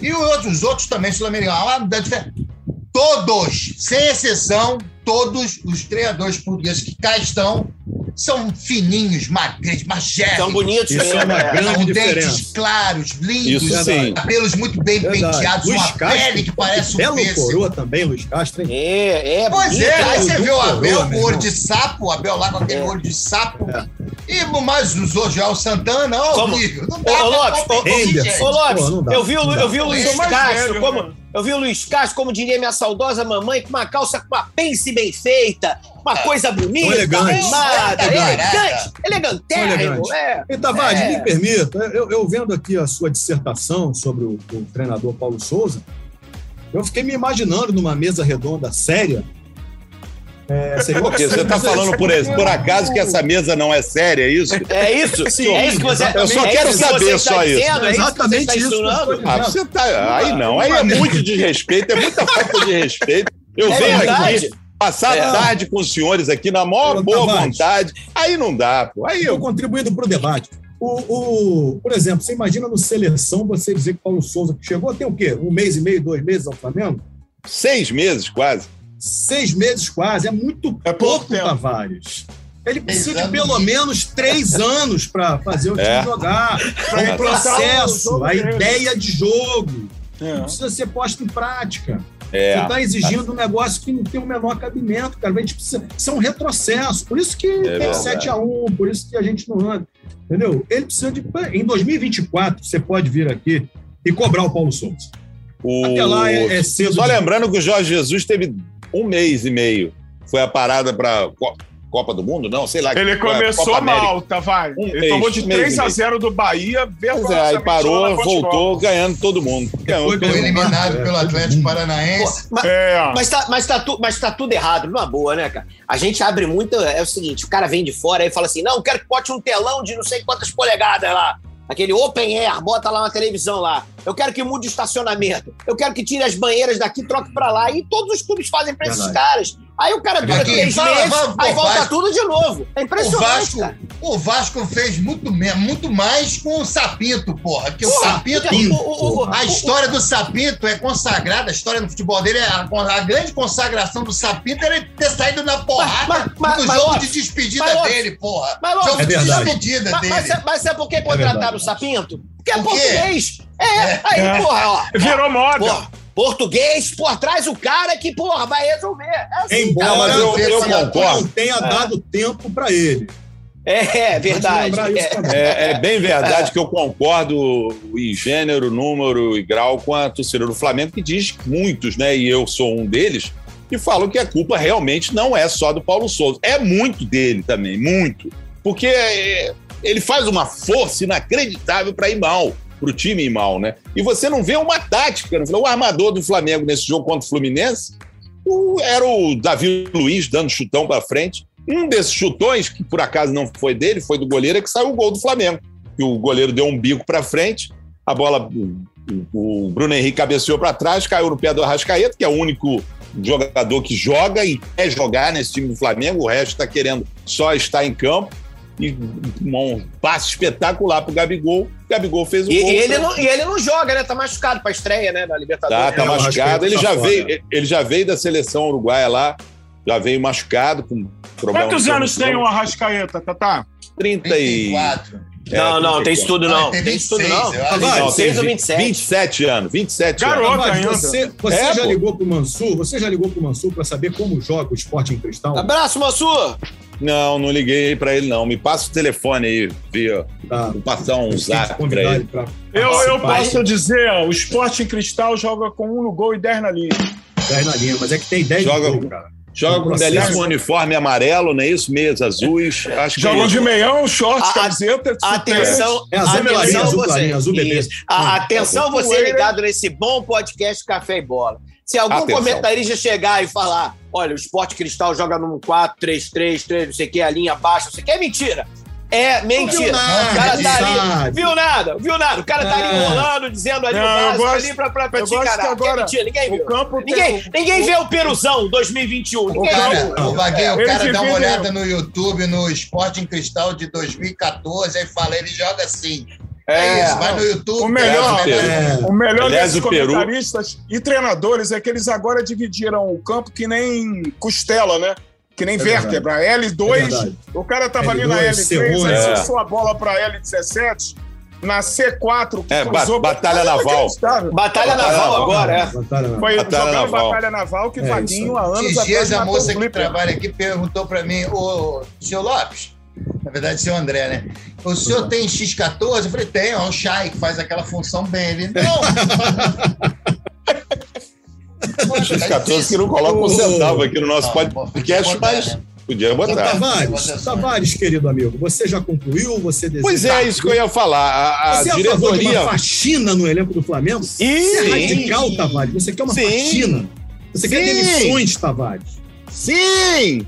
E os outros, os outros também sul-americanos. Todos, sem exceção, todos os treinadores portugueses que cá estão são fininhos, magros, magérrimos. São bonitos Isso é uma é. grande São diferença. dentes claros, lindos, Isso sim. cabelos muito bem Verdade. penteados, Luiz uma Castro, pele que parece um Belo pêssego. coroa também, Luiz Castro, hein? É, é. Pois é, aí você vê o Abel com olho de sapo, o Abel lá com aquele É. olho de sapo. E mais os o Santana, ó, Como? horrível. Não dá ô, Lopes, ô, Lopes, Pô, não dá, eu vi, o, não dá. eu vi o Luiz Castro, como? Eu vi o Luiz Castro, como diria minha saudosa mamãe, com uma calça com uma pence bem feita, uma coisa bonita, elegante. arrumada, Elegante. elegante, Elegante. é. E Tavares, É. me permita, eu, eu vendo aqui a sua dissertação sobre o, o treinador Paulo Souza, eu fiquei me imaginando numa mesa redonda séria. É, Porque você está falando por, por acaso que essa mesa não é séria, é isso? É isso? Sim, é isso que você eu só é quero saber só isso. dizendo? É isso você Exatamente está isso Ah, você tá. Aí não, aí é muito desrespeito, é muita falta de respeito. Eu É venho verdade. aqui passar É. tarde com os senhores aqui na maior boa vontade. Aí não dá, pô. Aí eu. contribuindo para o debate. O, por exemplo, você imagina no seleção você dizer que Paulo Souza que chegou tem o quê? Um mês e meio, dois meses ao Flamengo? Seis meses quase. Seis meses quase, é muito É pouco pouco. Tavares. Ele precisa de pelo menos três anos para fazer o time É. jogar. Pra É implantar o processo, a ideia de jogo. É. Precisa ser posto em prática. É. Você está exigindo um negócio que não tem o menor cabimento, cara. A gente precisa. Isso é um retrocesso. Por isso que tem verdade. 7x1, por isso que a gente não anda. Entendeu? Ele precisa de. Em 2024, você pode vir aqui e cobrar o Paulo Souza. O... Até lá é, é cedo. Só de- lembrando que o Jorge Jesus teve um mês e meio. Foi a parada para Copa do Mundo? Não, sei lá. Ele começou América. mal, Tavares. Um Ele mês, tomou de um mês 3 e a meio. 0 do Bahia, Pois é, aí parou, voltou ganhando todo mundo. Ganhou Foi mundo. eliminado É, pelo Atlético mundo. Paranaense. Mas, É. mas, tá, mas, tá tu, mas tá tudo errado, numa boa, né, cara? A gente abre muito. É o seguinte: o cara vem de fora e fala assim: não, quero que bote um telão de não sei quantas polegadas lá. Aquele open air, bota lá uma televisão lá. Eu quero que mude o estacionamento. Eu quero que tire as banheiras daqui, troque pra lá. E todos os clubes fazem pra esses caras. Aí o cara dura Aqui, três fala, meses, fala, aí volta Vasco. tudo de novo. É O impressionante, Vasco, cara. o Vasco fez muito, muito mais com o Sapinto, porra. Que o Porra, Sapinto. o- o- o- A o- história do Sapinto é consagrada, a história no futebol dele é a, a grande consagração do Sapinto era ele ter saído na porrada Mas- mas- no mas, jogo de despedida dele, porra. mas, jogo É de verdade. despedida Mas, dele. mas, sabe- mas sabe por que contrataram verdade. o Sapinto? Porque é, português. É, aí, É. porra, ó. Virou moda. Porra, português, por trás o cara que, porra, vai resolver. É assim, Embora Não, eu- eu não concordo. tenha dado tempo para ele. É, é verdade. É. É, é bem verdade que eu concordo em gênero, número e grau com a torcida do Flamengo, que diz muitos, né? E eu sou um deles, que falam que a culpa realmente não é só do Paulo Souza. É muito dele também, muito. Porque é, ele faz uma força inacreditável para ir mal, para o time ir mal, né? E você não vê uma tática. Não vê? O armador do Flamengo nesse jogo contra o Fluminense o- era o Davi Luiz dando chutão para frente. Um desses chutões, que por acaso não foi dele, foi do goleiro, é que saiu o gol do Flamengo. que o goleiro deu um bico para frente, a bola, o, o Bruno Henrique cabeceou para trás, caiu no pé do Arrascaeta, que é o único jogador que joga e quer jogar nesse time do Flamengo, o resto está querendo só estar em campo. E um passe espetacular pro Gabigol. O Gabigol fez o E, gol. e ele não, e ele não joga, né? Tá machucado pra estreia, né? Na Libertadores. Tá, tá É, machucado. Ele tá já, fora. veio, ele já veio da seleção uruguaia lá, já veio machucado, com problema. Quantos no anos tem o. Arrascaeta, Tatá? 30 e... 34. Não, É, não, tem isso tudo não. Ah, tem Tem isso tudo 26, não. Vai, Não, 26 tem ou 27. 27 anos, 27 anos. Garoto Tavares, ainda. você, você É, já pô. ligou pro Mansur? Você já ligou pro Mansur para saber como joga o esporte em cristal? Abraço, Mansur! Não, não liguei pra ele, não. Me passa o telefone aí, via. Tá. Vou passar um zap pra convidar ele. pra Eu, eu posso dizer, ó, o Esporte em Cristal joga com um no gol e 10 na linha. 10 na linha, mas é que tem 10 Joga- gol, cara. Joga com um belíssimo uniforme amarelo, não é isso? Meias azuis. Acho que Jogam é de meião, short, A- camiseta, Atenção, É azul atenção clarinho, azul você. azul bebê. Isso. A- atenção você ligado nesse bom podcast Café e Bola. Se algum Atenção. comentarista chegar e falar, olha, o Esporte Cristal joga num 4-3-3, 3, não sei o que, a linha baixa, não sei o que, é mentira. É mentira. nada, o cara tá ali, sabe. viu nada, viu nada. O cara tá ali É. enrolando, dizendo ali Não, o básico gosto- ali pra, pra, pra eu te gosto encarar. que agora é mentira, ninguém O viu. campo tem- Ninguém, ninguém vê o Peruzão 2021. Ninguém Cara, viu. o Vaguinho, o Ele cara dá uma olhada no YouTube, no Esporte em Cristal de 2014, aí fala, ele joga assim. É, É, isso, vai no YouTube. O melhor- É. O melhor Aliás, desses Peru- comentaristas e treinadores é que eles agora dividiram o campo que nem costela, né? Que nem É vértebra. É L2, verdade. o cara tava ali na L2, L3, C1, aí é. lançou a bola pra L17, na C4, que É, cruzou... ba- batalha naval. Batalha Batalha naval naval. agora, é. Batalha Foi Batalha jogando naval. Batalha Naval que É, Vaguinho há anos Esses atrás dias a moça que trabalha aqui perguntou pra mim, ô, senhor Lopes, na verdade, seu André, né? O senhor tem X14? Eu falei, tem, é um Shai que faz aquela função bem. Ele, não. Poxa, tá X14 que não coloca um centavo aqui no nosso Não, podcast, botar, mas né? podia botar. Tavares, Tavares, querido amigo, você já concluiu? Você deseja... Pois é, isso que eu ia falar. A, a Você é a favor de uma faxina no elenco do Flamengo? Você é Sim. radical, Tavares. Você quer uma Sim. faxina. Você quer Sim. demissões, Tavares. Sim!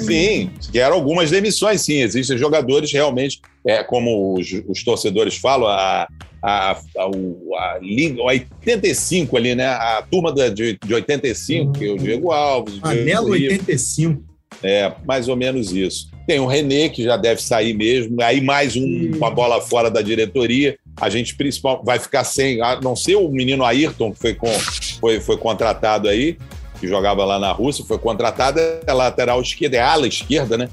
Sim, quero algumas demissões, sim. Existem jogadores realmente, é, como os, os torcedores falam, a, a, a, liga- o 85 ali, né? A turma da- de, de 85, que é o Diego Alves, o Anelo Ribas. 85. É, mais ou menos isso. Tem o René, que já deve sair mesmo. Aí mais um, uma bola fora da diretoria. A gente principal vai ficar sem, a não ser o menino Ayrton, que foi, com, foi, foi contratado aí, que jogava lá na Rússia, foi contratado, é lateral esquerda, é ala esquerda, né?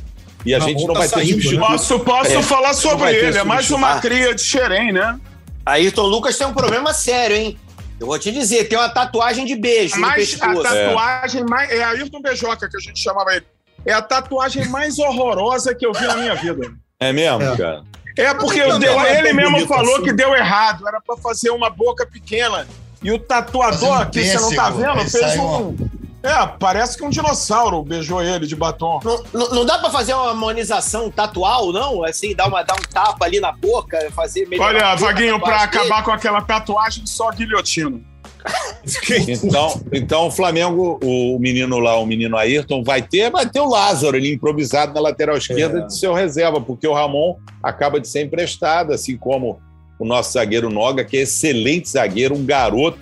E a gente não tá vai ter saindo, substituto. né? Posso, posso É. falar sobre ter ele, é mais uma cria de Xerém, né? Ayrton Lucas tem um problema sério, hein? Eu vou te dizer, tem uma tatuagem de beijo no Mas a tatuagem mais. É Ayrton Beijoca que a gente chamava ele. É a tatuagem mais horrorosa que eu vi na minha vida. É mesmo, É. cara? É porque não deu- é ele mesmo falou assim. que deu errado. Era pra fazer uma boca pequena. E o tatuador, um aqui, você não tá vendo, fez um. É, parece que um dinossauro beijou ele de batom. Não, não- não dá pra fazer uma harmonização tatual, não? Assim, dar, uma, dar um tapa ali na boca, fazer melhor. Olha, Vaguinho, pra acabar com aquela tatuagem, só guilhotina. Então, então o Flamengo, o menino lá, o menino Ayrton, vai ter, vai ter o Lázaro ali improvisado na lateral esquerda É. de seu reserva, porque o Ramon acaba de ser emprestado, assim como o nosso zagueiro Noga, que é excelente zagueiro, um garoto,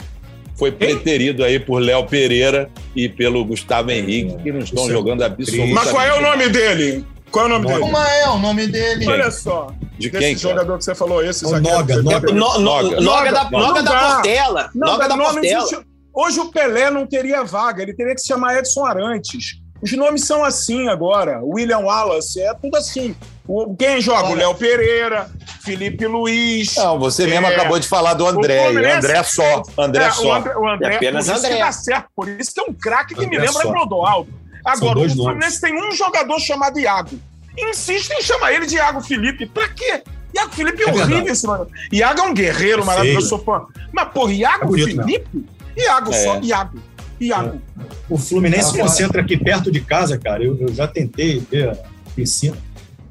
foi preterido aí por Léo Pereira e pelo Gustavo Henrique, que não estão é jogando absolutamente. Mas qual é o nome dele? Qual é o nome dele? Como é o nome dele? Olha só. De Desse quem, cara? jogador que você falou, esse zagueiro. Noga, Noga. teve. No, no, Noga. Noga da, Noga. Portela. Noga da Portela. Hoje o Pelé não teria vaga, ele teria que se chamar Edson Arantes. Os nomes são assim agora. William Wallace, é tudo assim. O- Quem joga? O Olha. Léo Pereira, Felipe Luiz. Não, você mesmo É. acabou de falar do André, O e Fluminense- André só, André É, o só. André, o André É apenas por isso André. que dá certo. Por isso que é um craque que me André lembra só. Clodoaldo. Agora, o Fluminense tem um jogador chamado Iago. Insistem em chamar ele de Iago Felipe. Pra quê? Iago Felipe é, É horrível esse mano. Iago é um guerreiro É maravilhoso, feio. sou fã. Mas, porra, Iago É bonito Felipe? Iago É. só, Iago. Iago. O Fluminense Ah, concentra aqui perto de casa, cara. Eu, eu já tentei ver a piscina.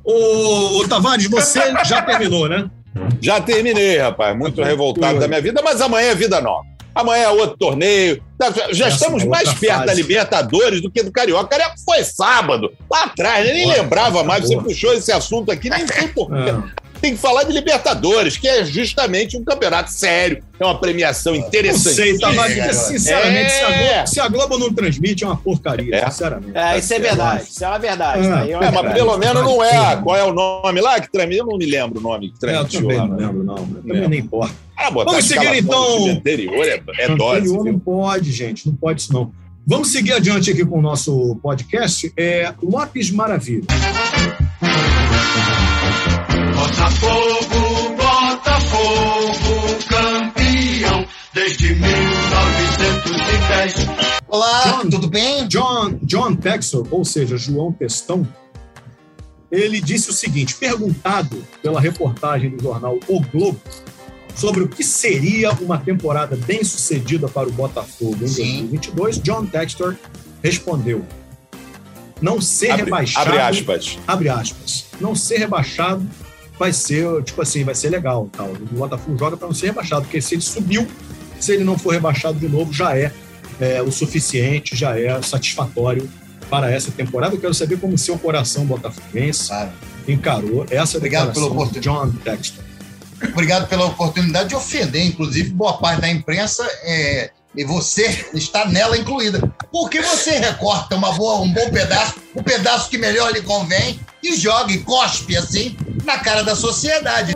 Ô, ô, Tavares, você já terminou, né? Já terminei, rapaz. Muito Tá revoltado da minha vida, mas amanhã é vida nova. Amanhã é outro torneio. Tá- Já Essa estamos é mais perto fase. da Libertadores do que do Carioca. Carioca foi sábado, lá atrás, eu nem lembrava mais. Você puxou esse assunto aqui, nem sei por quê. Tem que falar de Libertadores, que é justamente um campeonato sério, é uma premiação Não interessante. sei, Tavares, garoto. sinceramente, se, a É. Globo, se a Globo não transmite, é uma porcaria, É. sinceramente. É, isso é verdade. Isso é uma verdade. É. tá? aí é uma É, mas verdade. pelo menos não é. Qual é o nome lá que transmite? Eu não me lembro o nome que É, eu transmitiu também lá. não né? lembro, não. Também É. nem importa. Ah, botar Vamos seguir, então. anterior é, é dose. Anterior não pode, gente, não pode isso não. Vamos seguir adiante aqui com o nosso podcast. É Lopes Maravilha. Botafogo, Botafogo, campeão desde 1910. Olá, John. tudo bem? John, John Texor, ou seja, João Testão, ele disse o seguinte: perguntado pela reportagem do jornal O Globo sobre o que seria uma temporada bem sucedida para o Botafogo em Sim. 2022, John Textor respondeu: não ser Abre, rebaixado. abre aspas. abre aspas, não ser rebaixado vai ser, tipo assim, vai ser legal. Tal. O Botafogo joga para não ser rebaixado, porque se ele subiu, se ele não for rebaixado de novo, já é, é, o suficiente, já é satisfatório para essa temporada. Eu quero saber como seu coração botafoguense Claro. encarou essa Obrigado pela de John Textor. Obrigado pela oportunidade de ofender, inclusive, boa parte da imprensa, é, e você está nela incluída. Porque você recorta uma boa, um bom pedaço, o pedaço que melhor lhe convém, e joga e cospe assim na cara da sociedade.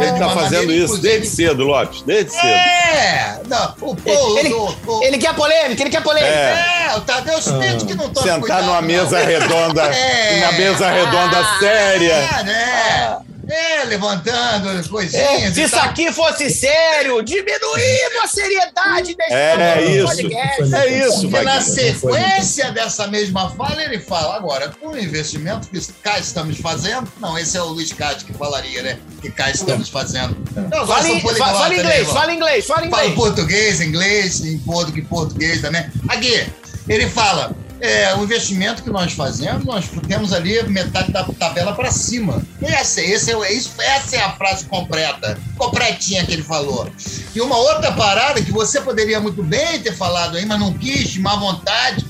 Ele tá fazendo maneira, isso desde cedo, Lopes. Desde cedo. É! Não, o povo. Ele- o- o- Ele quer polêmica, ele quer polêmica. É. É, o Tadeu Smith que não toma Sentar cuidado, numa não. mesa redonda, É. na mesa redonda séria. É, né? É, levantando coisinhas. Se e isso tal. aqui fosse sério, diminuindo a seriedade desse É isso. podcast. É isso, Porque na sequência dessa mesma fala, ele fala: agora, com o investimento que cá estamos fazendo. Não, esse é o Luiz Cade que falaria, né? Que cá estamos fazendo. Agora Fala, em- poliglota, fala né, inglês, fala inglês, fala Fala inglês. português, inglês, em português, português também. Aqui, ele fala: é, o investimento que nós fazemos, nós temos ali metade da tabela para cima. Essa, esse é, isso, essa é a frase completa, completinha que ele falou. E uma outra parada que você poderia muito bem ter falado aí, mas não quis, de má vontade.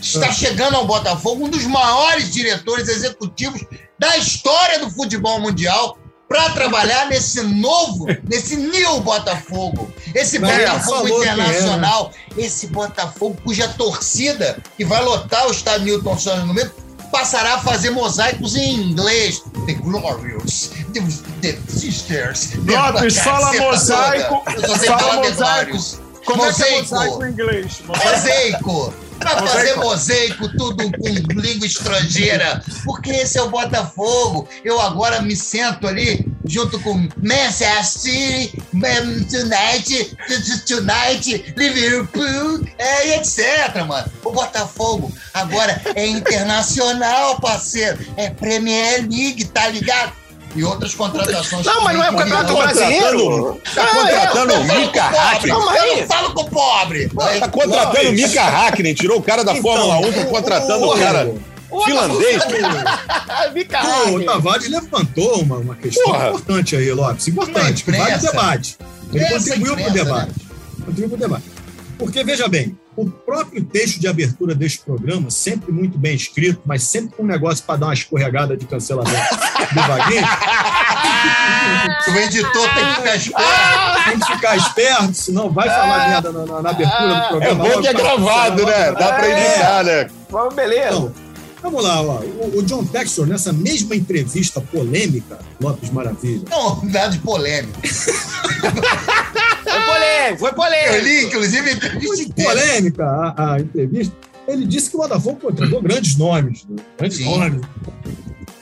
Está chegando ao Botafogo um dos maiores diretores executivos da história do futebol mundial para trabalhar nesse novo, nesse new Botafogo. Esse Mas Botafogo é, internacional, esse Botafogo cuja torcida que vai lotar o estádio Newton Santos no meio passará a fazer mosaicos em inglês. The Glorious, The, the Sisters. Lopes, fala toda. mosaico, Eu só sei fala falar mosaico. Como é que é Mosaico. mosaico em inglês? Mosaico! Pra fazer Mosaico. tudo com língua estrangeira. Porque esse é o Botafogo. Eu agora me sento ali junto com Manchester City, Tonight, Tonight, Liverpool, é, e etc, mano. O Botafogo agora é internacional, parceiro. É Premier League, tá ligado? E outras contratações. Não, mas não é o campeonato brasileiro. Tá contratando o Mika Hakkinen. Não, mas Eu não falo com o pobre. Tá contratando o Mika Hakkinen. Tirou o cara da Então, Fórmula 1, tá contratando o cara finlandês. Pô, o. Tavares levantou uma, uma questão Porra. importante aí, Lopes. Importante, vale o debate. Ele contribuiu para o debate. Contribuiu para o debate. Porque, veja bem, o próprio texto de abertura deste programa, sempre muito bem escrito, mas sempre com um negócio para dar uma escorregada de cancelamento do Vaguinho, O editor tem que ficar esperto. tem que ficar esperto, senão vai falar merda na, na- na abertura do É programa. bom que é gravado, né? Dá pra iniciar, né? Vamos, beleza. Então, vamos lá, ó. O, John Textor, nessa mesma entrevista polêmica, Lopes Maravilha, Não, nada de polêmico. Foi polêmico, foi Eu li, inclusive, inteira. polêmica a, a entrevista, ele disse que o Botafogo contratou grandes nomes. né? Grandes Sim. nomes.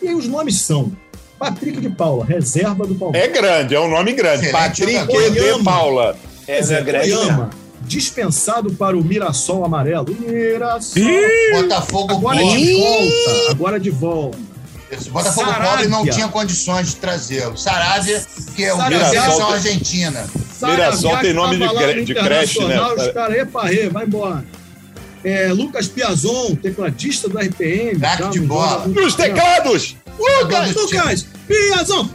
E aí os nomes são Patrick de Paula, reserva do Palmeiras. É grande, é um nome grande. Excelente Patrick de Paula. Pois é, grande Oyama, dispensado para o Mirassol Amarelo. Mirassol. Botafogo Agora de volta. Agora de volta. Isso. Botafogo pobre não tinha condições de trazê-lo. Sarávia, que é o Brasil seleção argentina. Mirassol tem nome de, cre de creche, né? Os caras, epa, re, vai embora. É, Lucas Piazon, tecladista do RPM. Craque tá de bola. bola. Nos teclados! Lucas, tá Lucas, Piazon.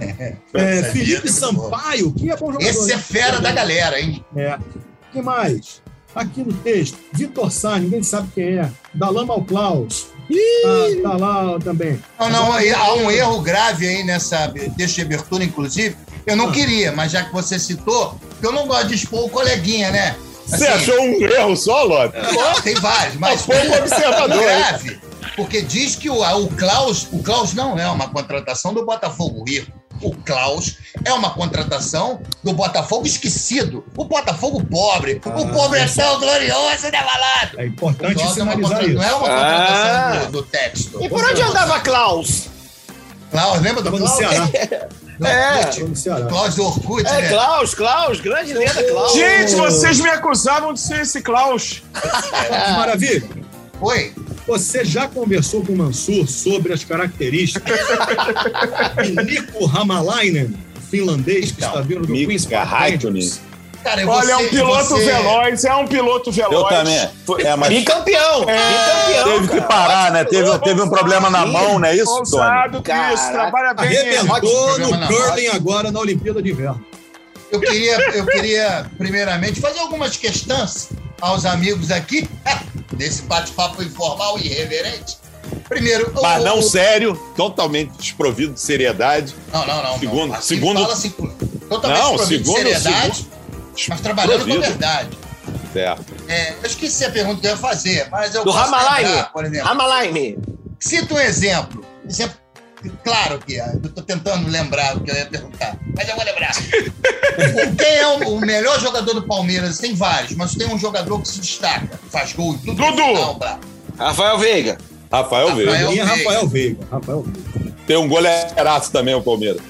É. É, é Felipe Sampaio, que é bom jogador. Esse é fera da galera, hein? É. O que mais? Aqui no texto, Vitor Sá, ninguém sabe quem é. Dalama ao Klaus, Tá, tá lá também. Não, não, aí há um erro grave aí nessa deixa de abertura, inclusive. Eu não queria, mas já que você citou, eu não gosto de expor o coleguinha, né? Você Assim, achou um erro só, Lopes? Não, tem vários, mas Foi um observador, grave. Porque diz que o, o Klaus, o Klaus não é uma contratação do Botafogo rico. O Klaus é uma contratação do Botafogo esquecido. O Botafogo pobre. o pobre é tão glorioso, né, balado? É importante é uma sinalizar não isso. é uma Ah. contratação do, do texto. E por onde andava Klaus? Klaus, lembra do Klaus? É. Klaus do Orkut, É, né? Klaus, Klaus, grande lenda, Klaus. Gente, vocês me acusavam de ser esse Klaus. Maravilha. Oi. Você já conversou com o Mansur sobre as características de Nico Hamalainen, finlandês que Então, está vindo do Queen's? Cara, Olha, é um você- piloto você- veloz, é um piloto veloz. Eu também. É, mas Bicampeão, bicampeão. teve que cara. parar, né? Teve, teve um problema na mão, não é isso, Tony? Ousado, Caraca. trabalha bem. Arrebentou no curling agora na Olimpíada de Inverno. Eu queria, eu queria, primeiramente, fazer algumas questões aos amigos aqui, desse bate-papo informal e irreverente. Primeiro, o- Mas não o- sério, totalmente desprovido de seriedade. Não, não, não. Segundo- não. Segundo- Fala assim, totalmente Não, desprovido de segundo- seriedade, mas trabalhando com desprovido. verdade. Certo. É, eu esqueci a pergunta que eu ia fazer, mas eu Do posso Ramalainen. lembrar, por exemplo. Ramalainen. Cita um exemplo. Exemplo, claro que ah, eu tô tentando lembrar o que eu ia perguntar, mas eu vou lembrar. Quem é o, o melhor jogador do Palmeiras? Tem vários, mas tem um jogador que se destaca, faz gol e tudo. Dudu. Não, Brá. Rafael Veiga. Rafael Rafael Veiga. Rafael Veiga. Rafael Veiga. Tem um goleiraço também, o Palmeiras.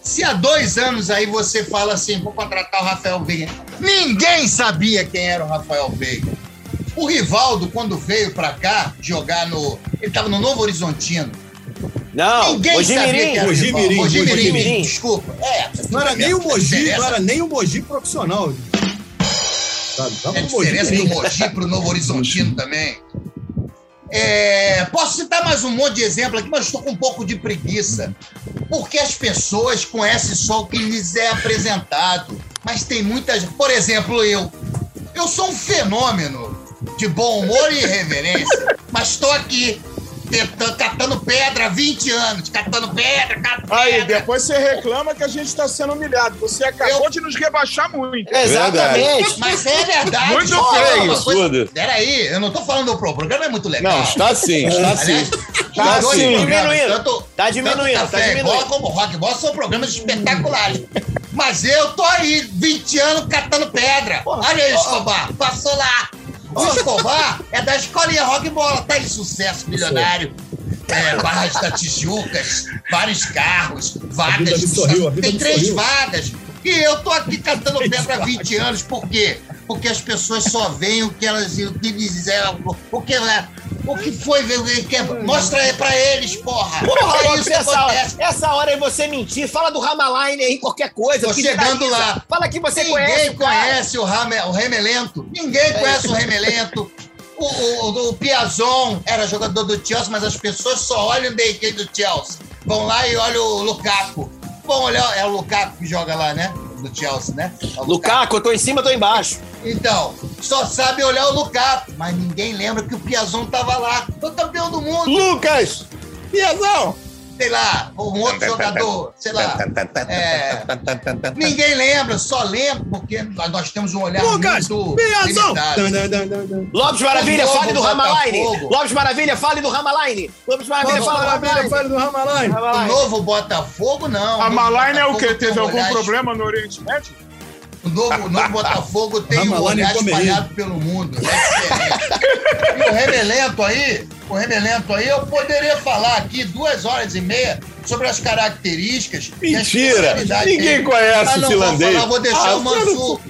Se há dois anos aí você fala assim, vou contratar o Rafael Veiga. Ninguém sabia quem era o Rafael Veiga. O Rivaldo, quando veio pra cá jogar no. Ele tava no Novo Horizontino. Não, Ninguém sabia Mojimirim. quem era o Mogi Mogi Mirim, Mogi Mogi Mirim, Mirim. desculpa. É, Não era nem o Mogi, diferença- não era nem o Mogi profissional. Sabe? Tava É a no Mogi diferença do. Mogi pro Novo Horizontino também. É, posso citar mais um monte de exemplo aqui, mas estou com um pouco de preguiça. Porque as pessoas conhecem só o que lhes é apresentado. Mas tem muitas. Por exemplo, eu. Eu sou um fenômeno de bom humor e irreverência, mas estou aqui catando pedra há 20 anos, catando pedra, catando Aí, pedra. depois você reclama que a gente está sendo humilhado. Você acabou Eu- de nos rebaixar muito. Exatamente. Mas é verdade. Muito feio, absurdo. Peraí, eu não tô falando do pro- o programa é muito legal. Não, está sim, está sim. Tá dois sim. Diminuindo. Tanto, Tá diminuindo, tanto tá e Bola diminuindo. como Rock Bola são programas espetaculares. Mas eu tô aí, 20 anos, catando pedra. Olha aí, Escobar, passou lá. O Escobar é da escolinha Rock Bola, tá em sucesso milionário. É, Barras da Tijucas, vários carros, vagas. sorriu, Tem três vagas. E eu tô aqui catando pedra há 20 anos, por quê? Porque as pessoas só veem o que elas o que lhes é, o que, o que foi é- mostra aí pra eles, porra. Porra, é isso essa hora, acontece. essa hora é você mentir. Fala do Ramalainen aí, qualquer coisa. Tô chegando lá. Fala que você Ninguém conhece o cara. conhece o, Rame, o Remelento. Ninguém conhece o Remelento. O, o, o, o Piazon era jogador do Chelsea, mas as pessoas só olham o DK do Chelsea. Vão lá e olham o Lukaku. Vão olhar, é o Lukaku que joga lá, né? Do Chelsea, né? É o Lukaku, eu tô em cima, eu tô embaixo. Então, só sabe olhar o Lukaku, mas ninguém lembra que o Piazon tava lá. Foi campeão do mundo. Lucas! Piazão! Sei lá, um outro jogador, sei lá. É, ninguém lembra, só lembra porque nós temos um olhar Lucas, muito limitado. Lopes Maravilha, fale do. Botafogo. Lopes Maravilha, fale do Ramalainen. Lopes Maravilha, fale do Ramalai. O novo Botafogo, não. Malaine é o quê? Teve um algum problema no Oriente Médio? O novo, o novo Botafogo tem um Ramalane olhar espalhado pelo mundo. É e o Remelento aí, o Remelento aí, eu poderia falar aqui duas horas e meia sobre as características. as Mentira! especialidades Ninguém dele. conhece Ah, o não finlandês. vou falar, vou deixar Ah, o Mansur.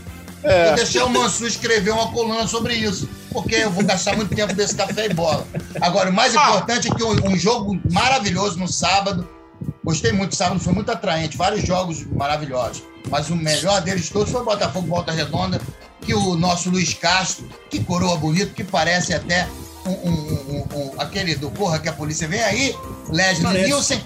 É. Vou deixar o Mansur escrever uma coluna sobre isso. Porque eu vou gastar muito tempo desse café e bola. Agora, o mais Ah. importante é que um, um jogo maravilhoso no sábado. Gostei muito do sábado, foi muito atraente. Vários jogos maravilhosos. Mas o melhor deles todos foi o Botafogo Volta Redonda, que o nosso Luiz Castro, que coroa bonito, que parece até um, um- um- aquele do Porra que a polícia vem aí, Leslie. Nielsen,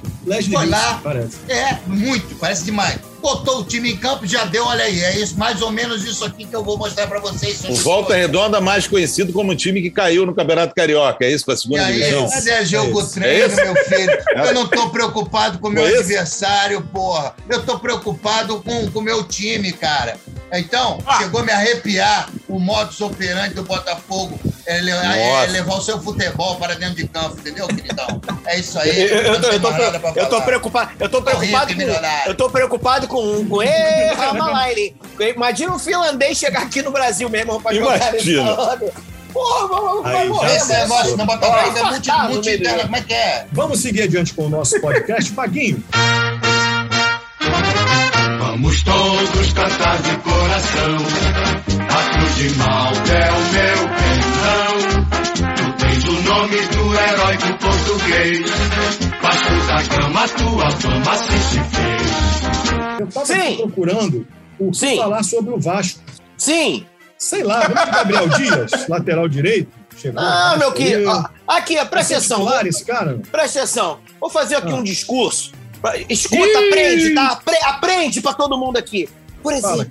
foi lá. parece. É, muito, parece demais. Botou o time em campo, já deu, olha aí. É isso, mais ou menos isso aqui que eu vou mostrar pra vocês. O Volta Redonda, mais conhecido como o time que caiu no Campeonato Carioca. É isso para a segunda aí, divisão? esse é jogo É treino, isso? meu filho. Eu não tô preocupado com o meu Foi isso? adversário, porra. Eu tô preocupado com o meu time, cara. Então, chegou a me arrepiar o modus operandi do Botafogo. É, é levar o seu futebol para dentro de campo, entendeu, queridão? É isso aí. eu- eu tô, eu, tô, eu tô preocupado. Eu tô preocupado com. Eu tô preocupado com. com Ê, Ramalai. Imagina um finlandês chegar aqui no Brasil mesmo pra jogar Imagina. Porra, morrer, multi, multi do jogo. Como é que é? Vamos seguir adiante com o nosso podcast. Paguinho, Vamos todos cantar de coração. A cruz de Malta é o meu pensão. Tu tens o nome do heróico português. Vasco da Gama, tua fama se se fez. Eu estava Sim. procurando o que Sim. falar sobre o Vasco. Sim. Sei lá, de Gabriel Dias, lateral direito. Chegou, Ah, meu querido. Aqui, presta ser atenção. titular esse cara? Presta atenção. Vou fazer aqui Ah. um discurso. Escuta, Ih! aprende, tá? Apre- aprende pra todo mundo aqui. Por exemplo,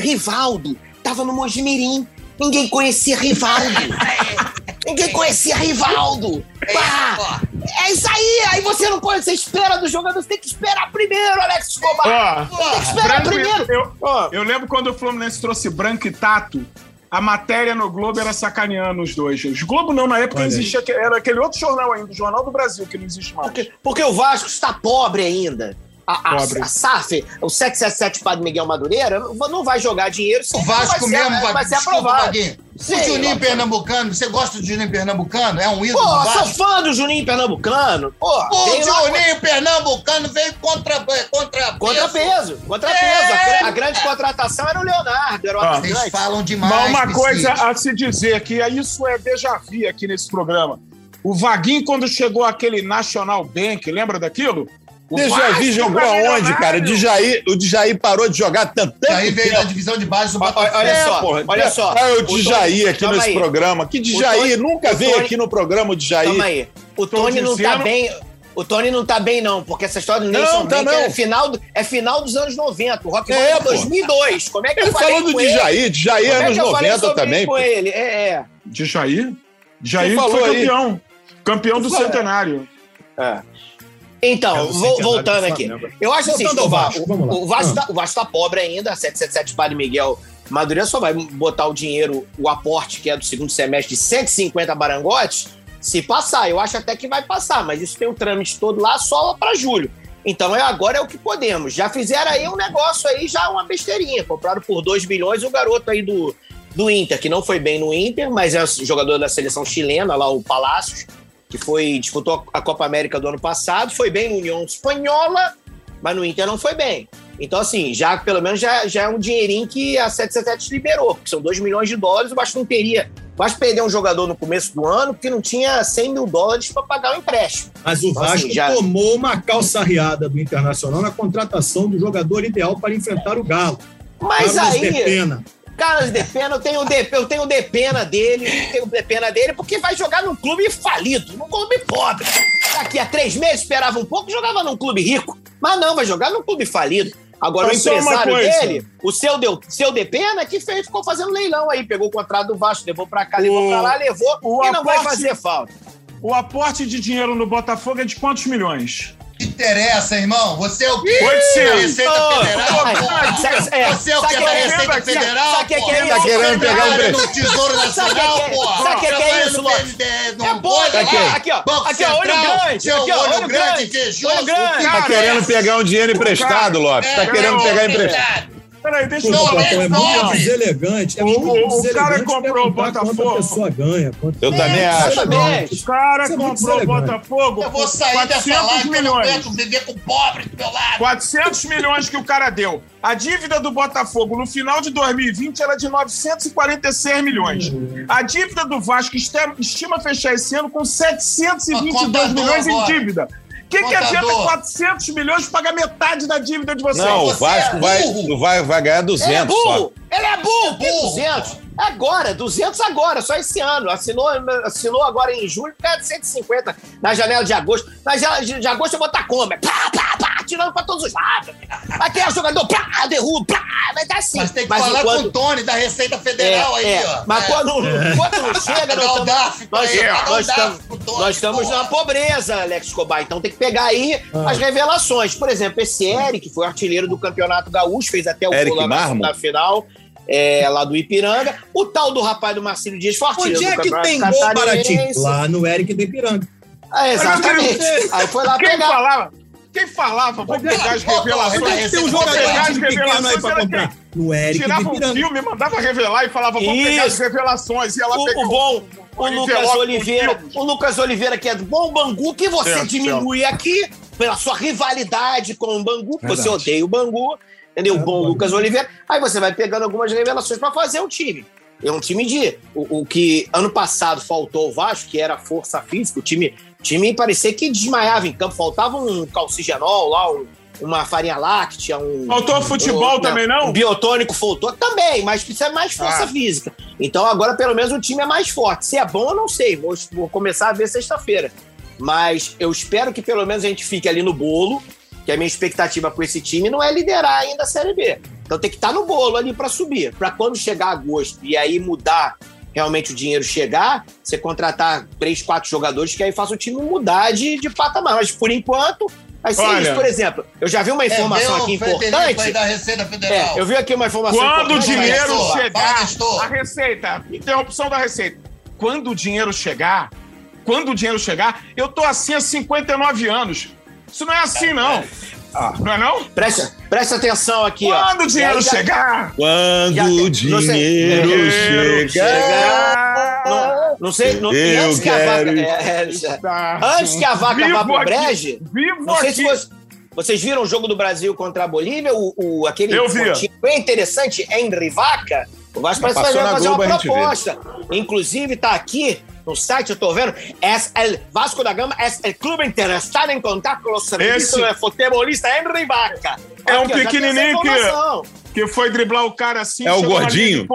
Rivaldo tava no Mojimirim. Ninguém conhecia Rivaldo. Ninguém conhecia Rivaldo. Pá, é isso aí. Aí você não pode, você espera do jogador, você tem que esperar primeiro, Alex Escobar. Ó, Tem que esperar Branco primeiro. eu, eu lembro quando o Fluminense trouxe Branco e Tato, a matéria no Globo era sacaneando os dois. Os Globo não, na época Olha existia, era aquele outro jornal ainda, o Jornal do Brasil, que não existe mais. porque, porque o Vasco está pobre ainda. A, a, a SAF, o 777 Padre Miguel Madureira, não vai jogar dinheiro. O não Vasco vai ser- mesmo vai, vai ser aprovado. Sim, o Juninho. Pernambucano, você gosta do Juninho Pernambucano? É um ídolo Pô, do sou Vasco? fã do Juninho Pernambucano. Pô, O veio lá- Juninho Pernambucano veio contra, contra Contrapeso, contrapeso. É. A, a grande contratação era o Leonardo, era o Ah. Vocês falam demais. Mas uma coisa a se dizer, que isso é déjà vu aqui nesse programa. O Vaguinho, quando chegou aquele National Bank, lembra daquilo? O Vasco jogou aonde, cara? O Djaí, o Djaí parou de jogar tanto E aí veio da tempo. divisão de base do Olha- Botafogo. olha É, só, porra. olha só. Ah, o Djaí Tony- aqui nesse aí. programa. Que Djaí? Tony- Nunca veio aqui no programa o Djaí. Calma aí. O Tony não tá bem. O Tony não tá bem, não, porque essa história do Não, Nelson tá não. é final, do- é final dos anos 90. O Rock É, é pô. 2002. Como é que Ele eu falei falou do? Djaí. Djaí é anos que eu falei 90 sobre também. com ele? É, é. Tu falou foi aí. campeão. Campeão do centenário. É, vo- centenário voltando do aqui. Eu acho assim, Voltando ao Escobar, Vasco, o, o, Vasco Ah. tá, o Vasco tá pobre ainda, 777 Padre Miguel Madureira só vai botar o dinheiro, o aporte que é do segundo semestre de 150 barangotes, se passar. Eu acho até que vai passar, mas isso tem um trâmite todo lá só para julho. Então é agora é o que podemos. Já fizeram aí um negócio aí, já uma besteirinha. Compraram por 2 bilhões o garoto aí do, do Inter, que não foi bem no Inter, mas é jogador da seleção chilena, lá o Palácios, que foi disputou a Copa América do ano passado, foi bem no União Espanhola, mas no Inter não foi bem. Então, assim, já pelo menos já, já é um dinheirinho que a 777 liberou, porque são 2 milhões de dólares, o Vasco não teria. O Vasco perdeu um jogador no começo do ano porque não tinha 100 mil dólares para pagar o empréstimo. Mas o Então, Vasco assim, já- tomou uma calçarreada do Internacional na contratação do jogador ideal para enfrentar o Galo. Mas Carlos aí, de Pena. Carlos de Pena, eu tenho de, eu tenho de pena dele, tenho de pena dele, porque vai jogar num clube falido, num clube pobre. Daqui a três meses esperava um pouco, jogava num clube rico. Mas não, vai jogar num clube falido. Agora, Mas o só uma empresário dele, o seu, deu, seu de pena, que fez, ficou fazendo leilão aí. Pegou o contrato do Vasco, levou pra cá, levou O- pra lá, levou, o e não vai aporte- fazer falta. O aporte de dinheiro no Botafogo é de quantos milhões? Que interessa, irmão? Você é o quê? 800. Receita Federal? ai, é, Você é o sabe que que da é- Receita sabe que- Federal? sabe que é porra? que é Tá isso? querendo pegar um no Tesouro Sabe Nacional, que é- porra. sabe que é que é isso, Lopes? É bom, Banco aqui, ó. Aqui, ó, olho grande, seu aqui, ó, olho grande, queijoso. olho grande. o que Tá Cara, querendo pegar um dinheiro emprestado, Lopes. Tá É, querendo pegar é emprestado. Peraí, deixa eu só... é é muito deselegante. É O- muito o- o cara deselegante comprou o Botafogo. a pessoa ganha. Eu também acho. O cara é comprou o. Botafogo Eu vou sair dessa 400 live milhões. viver com pobre do meu lado. 400 milhões que o cara deu. A dívida do Botafogo no final de 2020 era de 946 milhões. A dívida do Vasco estima, fechar esse ano com 722 Contador milhões em agora. dívida. O que, que adianta 400 milhões pagar metade da dívida de vocês? Não, o Você Vasco é vai, burro. vai, vai ganhar Ele é 200 só. burro! Ele é burro! Burro. 200? Agora, 200 agora, só esse ano. Assinou, assinou agora em julho, pede 150 na janela de agosto. Na janela de, de agosto eu vou botar como? É Pá, pá, pá, atirando pra todos os lados. Mas quem é o jogador, plá, derruba, plá, vai dar assim. Mas tem que falar enquanto- com o Tony da Receita Federal aí, é, ó. Mas É. quando, quando não chega, nós pra nós, nós estamos, nós estamos numa pobreza, Alex Escobar. Então tem que pegar aí Ah. as revelações. Por exemplo, esse Eric, que foi artilheiro do Campeonato Gaúcho, fez até o Eric gol na, na final. É, lá do Ipiranga. O tal do rapaz do Marcelo Dias foi artilheiro Onde é que tem gol baratinho? Lá no Eric do Ipiranga. Ah, exatamente. Aí foi lá Quem pegar. falava? Quem falava? Vou pegar as revelações. Onde é que tem um Vou jogador pegar as de pequeno aí revelações, pra comprar? No Eric do Tirava um filme, mandava revelar e falava, vou pegar as revelações. E ela O, pegava o bom, o Lucas Oliveira, o Lucas Oliveira, que é do bom Bangu, que você Certo, diminui aqui pela sua rivalidade com o Bangu, que você Verdade. odeia o Bangu, entendeu? É, bom. Lucas Oliveira. Aí você vai pegando algumas revelações pra fazer o time. É um time de. O, o que ano passado faltou ao Vasco, que era força física, o time, time parecia que desmaiava em campo, faltava um calcigenol lá, um- uma farinha láctea, um. Faltou futebol um- também, não? Um biotônico faltou também, mas precisa mais força Ah. física. Então agora pelo menos o time é mais forte. Se é bom, eu não sei. Vou, vou começar a ver sexta-feira. Mas eu espero que pelo menos a gente fique ali no bolo, que a minha expectativa com esse time não é liderar ainda a Série B. Então tem que estar no bolo ali para subir. Para quando chegar agosto e aí mudar realmente o dinheiro chegar, você contratar três, quatro jogadores que aí faça o time mudar de, de patamar. Mas por enquanto, vai ser Olha. isso. Por exemplo, eu já vi uma informação é, aqui importante. da Receita Federal. É, eu vi aqui uma informação Quando o dinheiro Nestor. chegar, Nestor. a receita, interrupção da receita. Quando o dinheiro chegar, quando o dinheiro chegar, eu tô assim há 59 anos. Isso não é assim, não. Não é não? Presta, presta atenção aqui, ó. Quando o dinheiro aí chegar, Quando Já- o não sei. dinheiro Dinheiro chegar. Não, não sei. Não, e Eu antes que a vaca. é, é, antes que a vaca Vivo vá pro aqui, breje, Vivo não sei aqui. se vocês, vocês viram o jogo do Brasil contra a Bolívia, o, o- aquele Eu vi. bem interessante, Henry Vaca. O Vasco parece vai fazer uma proposta. Inclusive, tá aqui no site, eu tô vendo, es el Vasco da Gama es el clube interessado em contar com o serviço Esse- futebolista Henry Vaca. É um pequenininho que- que foi driblar o cara assim. É o gordinho?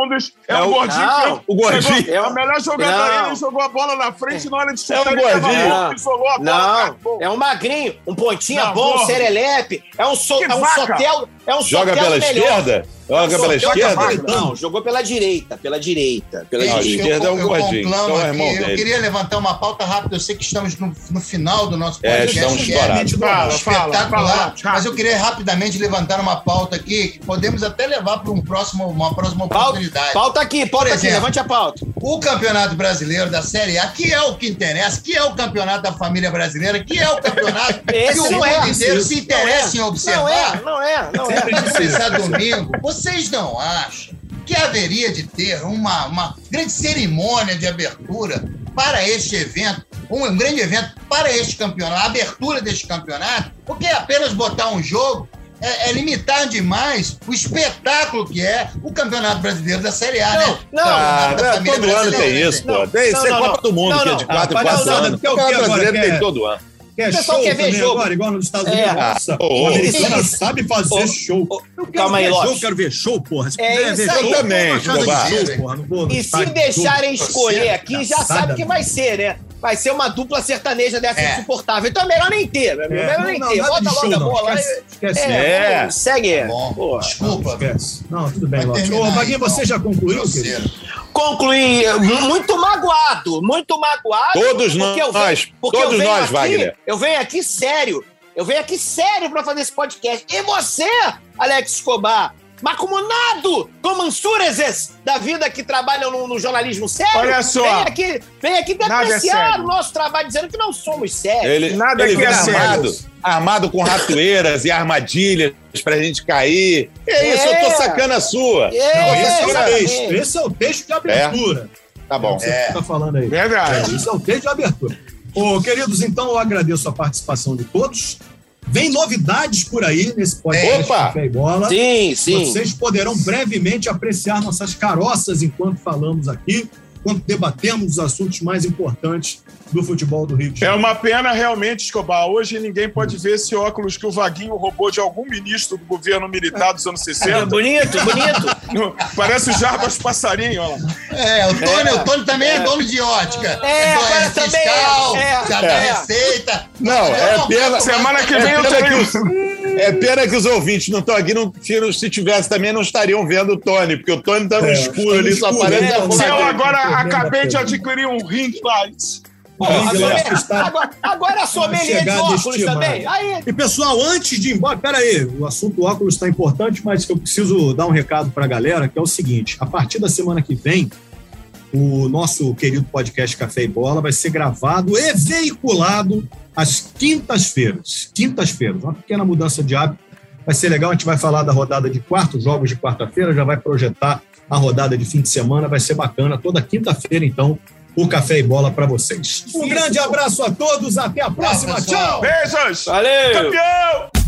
É, É o o- gordinho. Não, que- o gordinho. chegou- É o melhor jogador Não. ele jogou a bola na frente na hora de É chutar o ele tava gordinho. isolou a bola. Não, cara. é um magrinho, um pontinha Não, bom, gordo. serelepe. É um, so, é um sotel. É um Joga pela melhor. esquerda? Joga pela esquerda? vaca. Não, jogou pela direita, pela direita, pela Não, direita. esquerda é o eu, gordinho, então é aqui, irmão eu dele. queria levantar uma pauta rápida. Eu sei que estamos no, no final do nosso É, podcast. estamos que é. Fala, fala, espetacular. fala, mas eu queria rapidamente levantar uma pauta aqui que podemos até levar para um próximo, uma próxima Pauta, oportunidade. pauta aqui, pauta Por aqui, exemplo. levante a pauta. O Campeonato Brasileiro da Série A, que é o que interessa, que é o campeonato da família brasileira, que é o campeonato que o não mundo é. inteiro se interessa em Não observar. é, não é, não é. Começar domingo. Vocês não acham que haveria de ter uma, uma grande cerimônia de abertura para este evento, um, um grande evento para este campeonato, a abertura deste campeonato? Porque apenas botar um jogo é, é limitar demais o espetáculo que é o Campeonato Brasileiro da Série A, né? Não, Ah, família todo ano tem né? isso, pô. Não, Tem, não, isso é não, Copa do Mundo, não, que é não. de 4 Ah, em 4 palhaçada, anos. o Campeonato brasileiro tem Quer- todo ano. Quer pessoal show quer ver jogo. agora, igual nos Estados É. Unidos. Nossa, Ah, ô, a americana isso- sabe fazer ô, show. Eu quero calma aí, ver Lopes. show, quero ver show, porra. Se É quiser ver aí. show, Eu também, show, porra. Não vou E se deixarem escolher aqui, já sabe que vai ser, né? Vai ser uma dupla sertaneja dessa É. insuportável. Então é melhor nem ter, meu amigo. É, melhor não, nem não, ter. Bota logo a não. bola. Esquece, esquece. É, É. segue. Bom, Pô. desculpa. Esquece. Não, tudo bem, Lopes. Ô, Vaguinho, aí, você então. já concluiu, querido? Concluí muito magoado, muito magoado. Todos porque eu nós, venho- porque eu todos venho nós, aqui- Wagner. Eu venho aqui sério. Eu venho aqui sério pra fazer esse podcast. E você, Alex Escobar, macumunado com mansureses da vida que trabalham no, no jornalismo sério. Olha só. Vem aqui, vem aqui é depreciar sério. o nosso trabalho, dizendo que não somos sérios. Ele, Nada ele que vem é sério. armado, armado com ratoeiras e armadilhas pra gente cair. É isso, É. eu tô sacando a sua. Não, esse é o texto. Esse é o texto de abertura. Tá bom. Você que tá falando aí. Verdade. É, isso é o texto de abertura. Ô, queridos, então eu agradeço a participação de todos. Vem novidades por aí nesse podcast Opa! Café e Bola. Sim, sim. Vocês poderão brevemente apreciar nossas caroças enquanto falamos aqui, enquanto debatemos os assuntos mais importantes do futebol do Rio de É Janeiro. uma pena realmente, Escobar. Hoje ninguém pode ver esse óculos que o Vaguinho roubou de algum ministro do governo militar dos anos É 60. bonito, bonito. Parece o Jarbas Passarinho, olha lá. É, o Tony, o Tony também é, dono de ótica. É, dono agora também fiscal, é. já É. receita. Não, é pena. Semana que vem é eu o- É pena que os ouvintes não estão aqui, não, se, se tivesse também não estariam vendo o Tony, porque o Tony tá no É, escuro ali, só escuro, aparece né? a eu agora acabei a de adquirir um ring light. Pô, Ring a light sommelier- está- agora, agora a sommelier de óculos também. Aí, E pessoal, antes de ir embora, peraí, o assunto óculos está importante, mas eu preciso dar um recado para a galera, que é o seguinte: a partir da semana que vem, o nosso querido podcast Café e Bola vai ser gravado e veiculado às quintas-feiras. Quintas-feiras, uma pequena mudança de hábito. Vai ser legal, a gente vai falar da rodada de quarto, jogos de quarta-feira, já vai projetar a rodada de fim de semana, vai ser bacana. Toda quinta-feira, então, o Café e Bola para vocês. Um grande abraço a todos, até a próxima. Tchau! Beijos! valeu! Campeão!